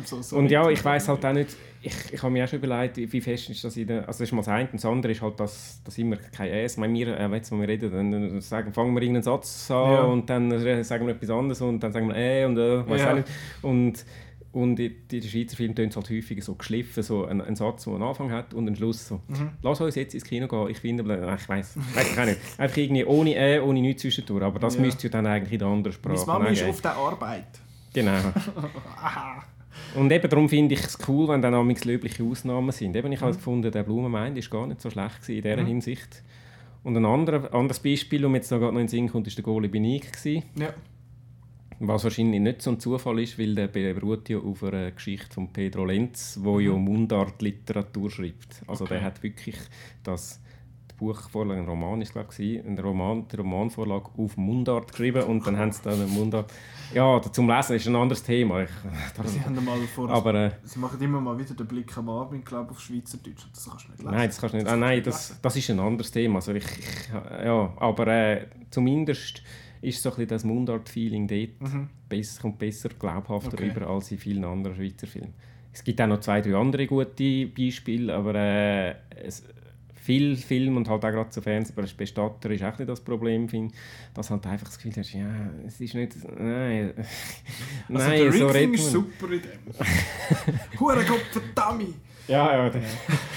So, so und ja, ich weiß halt auch nicht, ich, ich habe mir auch schon überlegt, wie fest ist das in der, also das ist mal das eine, und das andere ist halt, dass, dass immer kein «es», ich meine, wir, äh, jetzt, wenn wir reden, dann, dann sagen, fangen wir irgendeinen Satz an Ja. und dann äh, sagen wir etwas anderes und dann sagen wir «äh» und «äh», weiß Ja. auch nicht. Und, und in in den Schweizer Filmen tönt es halt häufig so geschliffen, so ein, ein Satz, der einen Anfang hat und einen Schluss so. Mhm. Lass uns jetzt ins Kino gehen, ich finde, ach, ich weiß, weiß ich auch nicht. Einfach irgendwie ohne «äh», ohne nichts zwischendurch, aber das Ja. müsste ja dann eigentlich in der anderen Sprache Meine Mama ist auf der Arbeit. Genau. Und eben darum finde ich es cool, wenn dann amigs löbliche Ausnahmen sind. Eben, ich Mhm. habe gefunden, der Blumenmein ist gar nicht so schlecht in dieser Hinsicht. Und ein anderer, anderes Beispiel, mir jetzt noch gerade noch in den Sinn kommt, ist der Benig gewesen. Ja. Was wahrscheinlich nicht so ein Zufall ist, weil der beruht ja auf einer Geschichte von Pedro Lenz, wo ja Mundart-Literatur schreibt. Also Mhm. Okay. der hat wirklich das die Buchvorlage, ein Roman ist glaube ich, ein Roman, die Romanvorlage auf Mundart geschrieben und dann haben sie dann Mundart... Ja, zum Lesen ist ein anderes Thema. Ich, Sie haben mal vor. aber... Äh, Sie machen immer mal wieder den Blick am Abend, glaube auf Schweizerdeutsch. Das kannst du nicht lesen. Nein, das kannst du nicht. Ah, nein, das, das ist ein anderes Thema. Also ich, ich, ja, aber äh, zumindest ist so ein bisschen das Mundart-Feeling dort Mhm. besser, kommt besser glaubhafter Okay. rüber als in vielen anderen Schweizer Filmen. Es gibt auch noch zwei, drei andere gute Beispiele, aber äh, es, viel Film und halt auch gerade so Fernsehbestatter ist auch nicht das Problem, finde dass halt einfach das Gefühl hast, ja, es ist nicht, nein, Also nein, der so redet ist man. super in dem. Hure Gott verdammt! Ja, ja. der-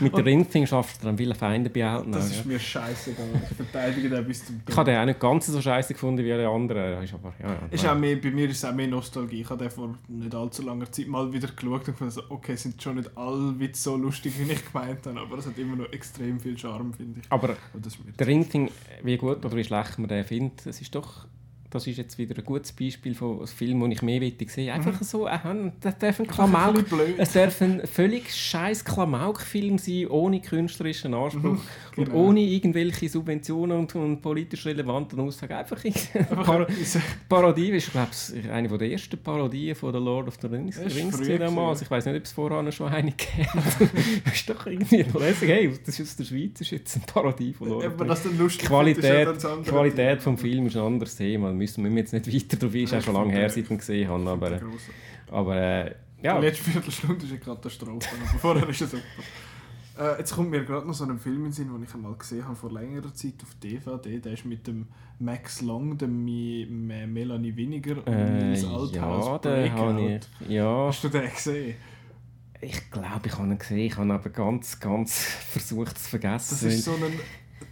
Mit der Ringfinger schafft er dann viele Feinde behalten. Das ist mir scheißegal. Ich verteidige den bis zum Ich habe den auch nicht ganz so scheiße gefunden wie alle anderen. Ist aber, ja, ja. Ist auch mehr, bei mir ist es auch mehr Nostalgie. Ich habe den vor nicht allzu langer Zeit mal wieder geschaut und gedacht, so, okay, sind schon nicht alle Witze so lustig, wie ich gemeint habe, aber es hat immer noch extrem viel Charme, finde ich. aber mir der Ringfinger, wie gut oder wie schlecht man den findet, es ist doch das ist jetzt wieder ein gutes Beispiel von einem Film, den ich mehr möchte sehen. Einfach so, äh, das darf ein Klamauk, bisschen blöd. es darf ein völlig scheiß Klamauk-Film sein, ohne künstlerischen Anspruch und genau. ohne irgendwelche Subventionen und, und politisch relevanten Aussagen. Einfach eine Par Parodie. Ich glaube, es ist eine der ersten Parodien von The Lord of the Rings. Das ist Rings damals. Ich weiß nicht, ob es vorher schon eine gegeben hat. Das ist doch irgendwie lässig. Hey, das ist aus der Schweiz, das ist jetzt eine Parodie von Lord of the Rings. das Qualität, ist das Qualität vom Film ist ein anderes Thema. Müssen wir jetzt nicht weiter drauf ein. Ist auch schon lange her, seit ich ihn gesehen habe. Aber, aber äh, ja. Die letzte Viertelstunde ist eine Katastrophe, aber vorher ist es super. Äh, jetzt kommt mir gerade noch so ein Film in den Sinn, den ich einmal gesehen habe vor längerer Zeit auf DVD. Der ist mit dem Max Long, dem Mi- Me- Melanie Winiger und Äh, Nils ja, Althaus. den ich. Ja, Hast du den gesehen? ich glaube, ich habe ihn gesehen. Ich habe aber ganz, ganz versucht zu vergessen. Das ist so ein,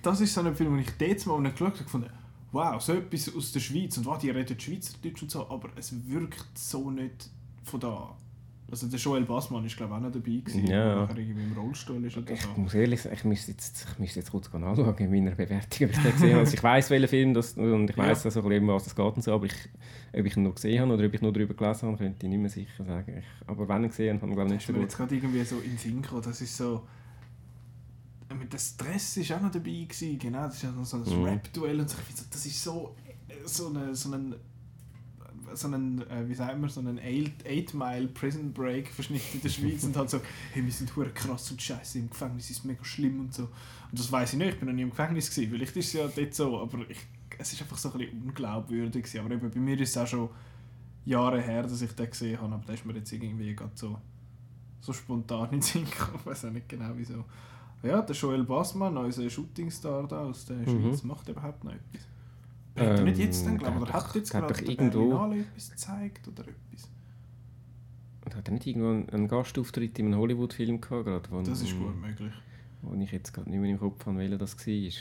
das ist so ein Film, den ich jetzt mal geschaut habe, gefunden wow, so etwas aus der Schweiz und wow, die reden Schweizerdeutsch und so, aber es wirkt so nicht von da. Also der Joel Bassmann ist glaube ich auch noch dabei gewesen, Ja. der irgendwie im Rollstuhl ist oder Ich so. muss ehrlich sagen, ich müsste jetzt, ich müsste jetzt kurz anschauen in meiner Bewertung, ob ich den gesehen habe. Also ich weiß welchen Film das, und ich Ja. weiß also, um was es geht und so, aber ich, ob ich ihn noch gesehen habe oder ob ich nur darüber gelesen habe, könnte ich nicht mehr sicher sagen. Ich, aber wenn ich gesehen habe, habe ich glaube ich nicht so mir gut. jetzt gerade irgendwie so in Sinn gekommen, das ist so... Der Stress ist auch noch dabei gewesen, genau, das ist ja noch so ein Mhm. Rap-Duell und so. Ich finde so, Das ist so, so, eine, so ein... So einen, äh, wie sagt man, so einen 8-Mile-Prison Break Verschnitt in der Schweiz und halt so, hey, wir sind hure krass und scheiße, im Gefängnis ist es mega schlimm und so. Und das weiß ich nicht, ich bin noch nie im Gefängnis gewesen, vielleicht ist es ja dort so, aber ich, es ist einfach so ein bisschen unglaubwürdig gewesen. Aber eben, bei mir ist es auch schon Jahre her, dass ich den gesehen habe, aber da ist mir jetzt irgendwie gerade so, so spontan in den Sinn gekommen, ich weiß auch nicht genau wieso. Ja, der Joel Bassmann, unser Shootingstar da aus der Mhm. Schweiz, macht überhaupt noch etwas. Hat er nicht jetzt dann, Ähm, glaube ich, der oder hat hat jetzt doch- der hat gerade irgendwo- Berlinale etwas gezeigt oder etwas? Und hat er nicht irgendwo einen- Gastauftritt in einem Hollywood-Film gehabt? Gerade, wo, Das ist gut möglich. Wo ich jetzt gerade nicht mehr im Kopf habe, welcher das war.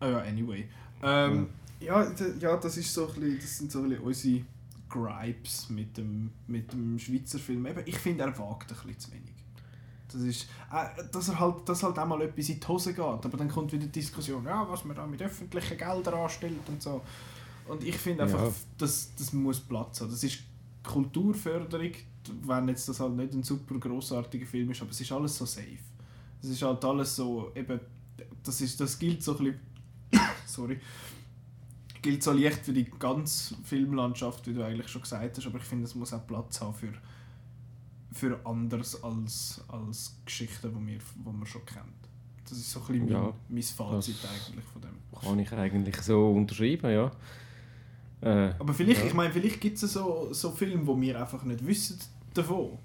Ah ja, anyway. Ähm, ja, d- ja, das, ist so ein bisschen, das sind so ein bisschen unsere Gripes mit dem, mit dem Schweizer Film. Eben, ich finde, er wagt ein bisschen zu wenig. Das ist, äh, dass er halt, dass halt auch mal etwas in die Hose geht, aber dann kommt wieder die Diskussion, ja, was man da mit öffentlichen Geldern anstellt und so. Und ich finde einfach, Ja. das, das muss Platz haben. Das ist Kulturförderung, wenn jetzt das halt nicht ein super großartiger Film ist, aber es ist alles so safe. Es ist halt alles so, eben, das, ist, das gilt so ein bisschen, sorry, gilt so leicht für die ganze Filmlandschaft, wie du eigentlich schon gesagt hast, aber ich finde, es muss auch Platz haben für, für anders als, als Geschichten, die wir, die man schon kennt. Das ist so ein bisschen Ja, mein, mein Fazit eigentlich von dem. Kann ich eigentlich so unterschreiben, ja. Äh, Aber vielleicht, Ja. ich meine, vielleicht gibt es so, so Filme, wo wir einfach nicht wissen davon.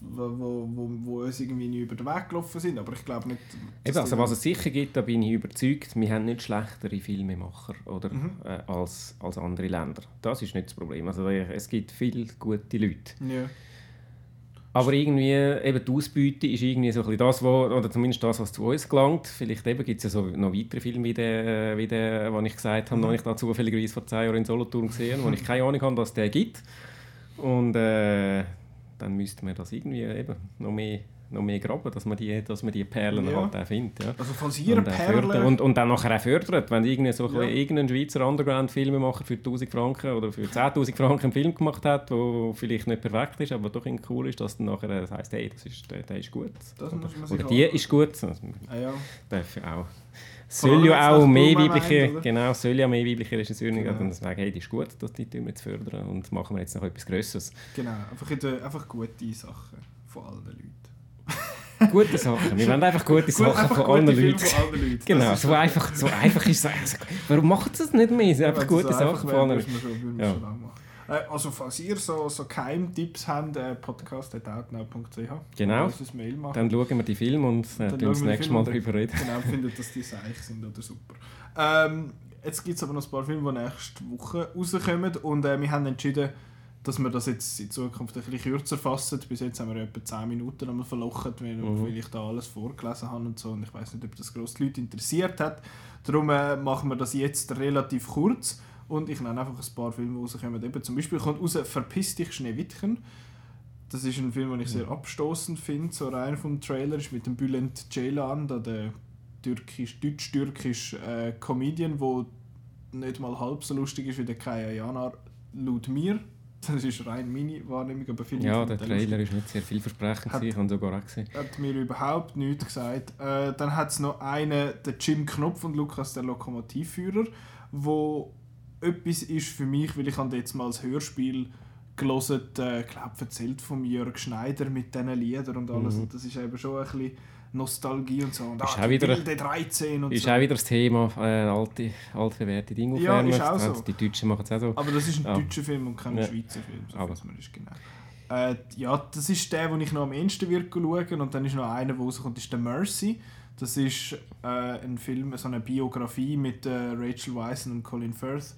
Wo, wo, wo, wo uns irgendwie nie über den Weg gelaufen sind. Aber ich glaube nicht. Eben, also was es sicher gibt, da bin ich überzeugt, wir haben nicht schlechtere Filmemacher oder, Mhm. äh, als, als andere Länder. Das ist nicht das Problem. Also, äh, es gibt viele gute Leute. Ja. Aber irgendwie, eben die Ausbeute ist irgendwie so ein bisschen das, wo, oder zumindest das, was zu uns gelangt. Vielleicht eben gibt es ja so noch weitere Filme wie der, wie der, den ich gesagt habe, Mhm. noch ich da zufälligerweise vor zwei Jahren in Solothurn gesehen wo ich keine Ahnung habe, dass es den gibt. Und äh, dann müsste man das irgendwie eben noch mehr, noch mehr graben, dass man die, dass man die Perlen Ja. halt auch findet. Ja. Also von ihrer Und, äh, fördern. Perle. und, und dann nachher auch fördert, wenn irgendwie so Ja. irgendein Schweizer Underground-Filmemacher für 1000 Franken oder für 10'000 Franken einen Film gemacht hat, der vielleicht nicht perfekt ist, aber doch irgendwie cool ist, dass dann nachher das heisst, hey, das ist, der, der ist gut. Das oder oder die ist gut. Das ah, ja. darf auch. Soll ja auch mehr weibliche, genau, soll ja mehr weibliche Regisseure Genau. dann sagen, hey, das ist gut, dass die wir jetzt fördern und machen wir jetzt noch etwas Grösseres. Genau. Einfach, einfach gute Sachen von allen Leuten. Gute Sachen. Wir wollen einfach gute Gut, Sachen einfach von gute Filme Leuten. Von Leuten. Genau, so einfach, so einfach ist es. Also, warum macht es das nicht mehr? Es sind einfach gute einfach Sachen von anderen. Ja. machen. Äh, also falls ihr so, so Keimtipps habt, äh, podcast.outnow.ch Genau. Machen. Dann schauen wir die Filme und äh, Dann das nächste Mal darüber reden. genau, findet, dass die seich sind oder super. Ähm, jetzt gibt es aber noch ein paar Filme, die nächste Woche rauskommen und äh, wir haben entschieden, dass wir das jetzt in Zukunft ein bisschen kürzer fassen. Bis jetzt haben wir etwa 10 Minuten einmal weil, Mhm. weil ich da alles vorgelesen habe und so und ich weiß nicht, ob das gross die Leute interessiert hat. Darum äh, machen wir das jetzt relativ kurz und ich nenne einfach ein paar Filme, die rauskommen. Eben zum Beispiel kommt raus «Verpiss dich Schneewittchen». Das ist ein Film, den ich sehr abstoßend finde, so rein vom Trailer, ist mit dem Bülent Ceylan, der türkisch, deutsch-türkisch äh, Comedian, der nicht mal halb so lustig ist wie der Kaya Janar, laut mir. Das ist rein meine Wahrnehmung, aber viele Ja, der. Trailer ist nicht sehr vielversprechend. Hat- Ich habe sogar auch gesehen. Hat mir überhaupt nichts gesagt. Äh, dann hat es noch einen, der Jim Knopf und Lukas, der Lokomotivführer, wo etwas ist für mich, weil ich habe jetzt mal das Hörspiel gelesen, äh, glaube erzählt von Jörg Schneider mit diesen Liedern und alles. Mhm. Und das ist eben schon ein bisschen Nostalgie und so. Und Ist ah, auch wieder- Bilder 13 und Ist so. auch wieder das Thema, äh, alte, altbewährte Dinge Ja, aufwärmen. ist auch so. Die Deutschen machen es auch so. Aber das ist ein Ja. deutscher Film und kein Ja. Schweizer Film, so Aber- man ist genau. Äh, ja, das ist der, den ich noch am ehesten wird schauen und dann ist noch einer, der rauskommt, ist der Mercy. Das ist äh, ein Film, so eine Biografie mit äh, Rachel Weisz und Colin Firth.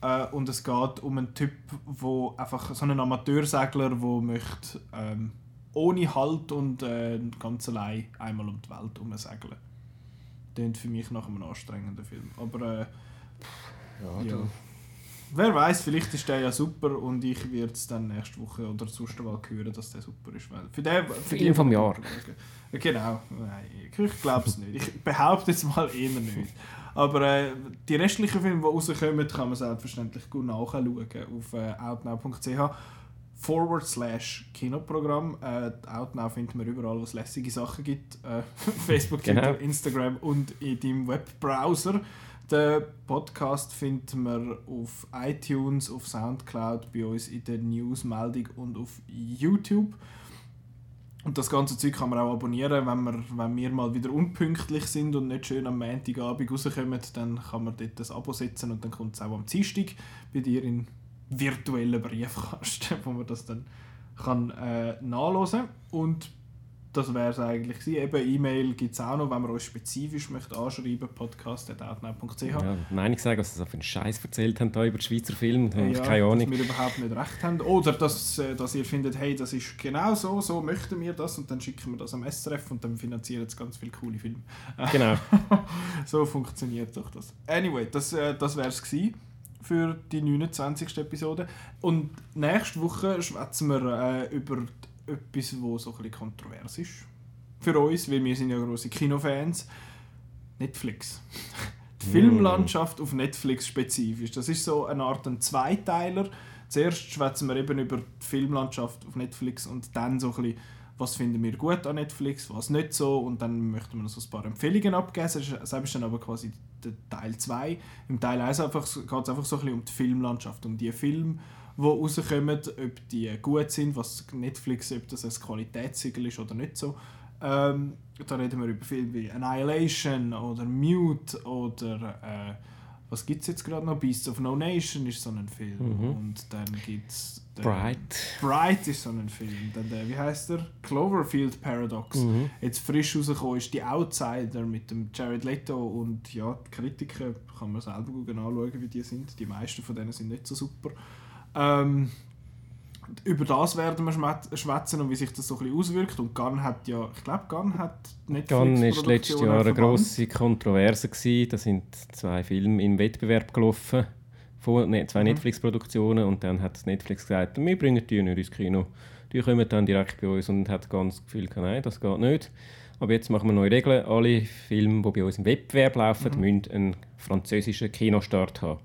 Äh, und es geht um einen Typ, wo einfach so einen Amateursegler, der möchte ähm, ohne Halt und äh, ganz allein einmal um die Welt umsegeln. Klingt für mich nach einem anstrengenden Film. Aber äh, ja. Wer weiß, vielleicht ist der ja super und ich werde es dann nächste Woche oder sonst mal hören, dass der super ist. Weil für den, für Film vom Jahr. Genau, nein, ich glaube es nicht. Ich behaupte jetzt mal eher nicht. Aber äh, die restlichen Filme, die rauskommen, kann man selbstverständlich gut nachschauen auf äh, outnow.ch forward slash Kinoprogramm. Äh, Outnow findet man überall, wo es lässige Sachen gibt. Äh, Facebook, Genau. Twitter, Instagram und in deinem Webbrowser. Den Podcast findet man auf iTunes, auf Soundcloud, bei uns in der Newsmeldung und auf YouTube. Und das ganze Zeug kann man auch abonnieren, wenn wir, wenn wir mal wieder unpünktlich sind und nicht schön am Montagabend rauskommen, dann kann man dort das Abo setzen und dann kommt es auch am Dienstag bei dir in virtuellen Briefkasten, wo man das dann kann äh, nachlesen und das wäre es eigentlich gewesen. Eben E-Mail gibt es auch noch, wenn man uns spezifisch möchte anschreiben, podcast.outnow.ch. Ja, Meinung sagen, was sie so für einen Scheiß erzählt haben da über den Schweizer Film. Da habe ich Ja, keine Ahnung. Dass wir überhaupt nicht recht haben. Oder dass, äh, dass ihr findet, hey, das ist genau so, so möchten wir das und dann schicken wir das am SRF und dann finanzieren es ganz viele coole Filme. Genau. so funktioniert doch das. Anyway, das, äh, das wäre es für die 29. Episode. Und nächste Woche schwätzen wir äh, über etwas, wo so ein bisschen kontrovers ist. Für uns, weil wir sind ja große Kinofans. Netflix. Die Mm. Filmlandschaft auf Netflix spezifisch. Das ist so eine Art ein Zweiteiler. Zuerst schwätzen wir eben über die Filmlandschaft auf Netflix und dann so ein bisschen, was finden wir gut an Netflix, was nicht so und dann möchten wir noch so ein paar Empfehlungen abgeben. Das ist dann aber quasi der Teil 2. Im Teil 1 geht es einfach so ein bisschen um die Filmlandschaft, um die Filme, die rauskommen, ob die gut sind, was Netflix, ob das ein Qualitätssiegel ist oder nicht so. Ähm, da reden wir über Filme wie Annihilation oder Mute oder äh, was gibt es jetzt gerade noch? Beasts of No Nation ist so ein Film. Mhm. Und dann gibt es... Bright. Bright ist so ein Film. Dann der, wie heißt der? Cloverfield Paradox. Mhm. Jetzt frisch rausgekommen ist die Outsider mit dem Jared Leto und ja, die Kritiker kann man selber gut anschauen, wie die sind. Die meisten von denen sind nicht so super. Ähm, über das werden wir schwätzen und wie sich das so ein bisschen auswirkt. Und Gunn hat ja, ich glaube, Gunn hat Netflix Gunn war letztes Jahr eine grosse Kontroverse. Gewesen. Da sind zwei Filme im Wettbewerb gelaufen, von, zwei Mhm. Netflix-Produktionen. Und dann hat Netflix gesagt, wir bringen die nicht ins Kino. Die kommen dann direkt bei uns und hat ganz gehabt, nein, das geht nicht. Aber jetzt machen wir neue Regeln. Alle Filme, die bei uns im Wettbewerb laufen, Mhm. müssen einen französischen Kinostart haben.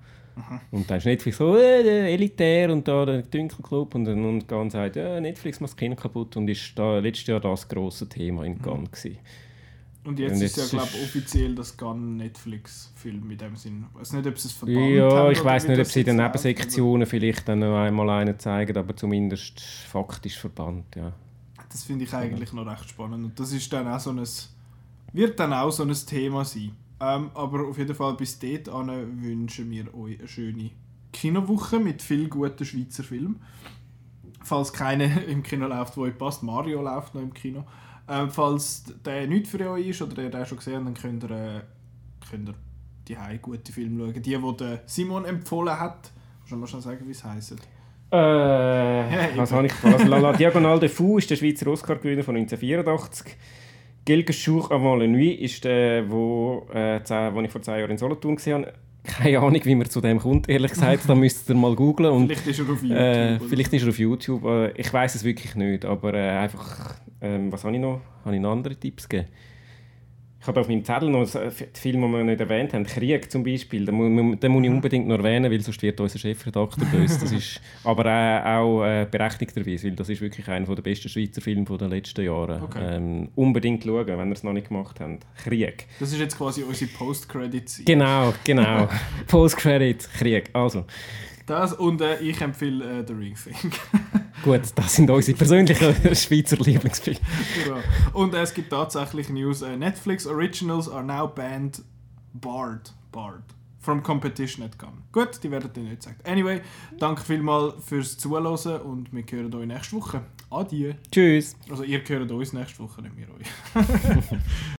Und dann ist Netflix so äh, der elitär und da der Dünkelclub und dann und Gunn sagt, ja, Netflix macht das Kino kaputt und ist da letztes Jahr das grosse Thema in Gunn gewesen. Und jetzt Und ist ja, glaube ist- offiziell das Gunn Netflix-Film in dem Sinn. Ich weiß nicht, ob sie es verbannt Ja, haben ich weiß nicht, ob sie in den Nebensektionen vielleicht dann noch einmal einen zeigen, aber zumindest faktisch verbannt, ja. Das finde ich eigentlich noch recht spannend. Und das ist dann auch so ein, wird dann auch so ein Thema sein. Ähm, aber auf jeden Fall bis dahin wünschen wir euch eine schöne Kinowoche mit viel guten Schweizer Filmen. Falls keiner im Kino läuft, wo euch passt, Mario läuft noch im Kino. Ähm, falls der nicht für euch ist oder ihr den schon gesehen habt, dann könnt ihr, äh, könnt ihr die gute Filme schauen. Die, die der Simon empfohlen hat, schon mal schon sagen, wie es heisst. Äh, was habe ich also, La, La Diagonale de Fou ist der Schweizer Oscar-Gewinner von 1984. Quelques jours avant la nuit ist der, wo, äh, wo ich vor zehn Jahren in Solothurn gesehen habe. Keine Ahnung, wie man zu dem kommt, ehrlich gesagt. Da müsst ihr mal googlen. Und Vielleicht ist er auf YouTube. Äh, vielleicht ist er auf YouTube. Äh, ich weiß es wirklich nicht. Aber äh, einfach, ähm, was habe ich noch? Habe ich noch andere Tipps gegeben? Ich habe auf meinem Zettel noch die Filme, die wir nicht erwähnt haben. Krieg zum Beispiel. Den, mu- den muss ich unbedingt noch erwähnen, weil sonst wird unser Chefredakteur böse. Das ist aber äh, auch äh, berechtigterweise, weil das ist wirklich einer der besten Schweizer Filme der letzten Jahre. Okay. Ähm, unbedingt schauen, wenn ihr es noch nicht gemacht habt. Krieg. Das ist jetzt quasi unsere Post-Credit-Seite. Genau, genau. Post-Credit, Krieg. Also, Das und äh, ich empfehle äh, The Ring Thing. gut, das sind unsere persönlichen Schweizer Lieblingsfilme. genau. Und äh, es gibt tatsächlich News. Äh, Netflix Originals are now banned Bard. Bard. From Competition at Gun. Gut, die werden dir nicht gesagt. Anyway, danke vielmals fürs Zuhören und wir hören euch nächste Woche. Adieu. Tschüss. Also ihr hört uns nächste Woche, nicht wir euch.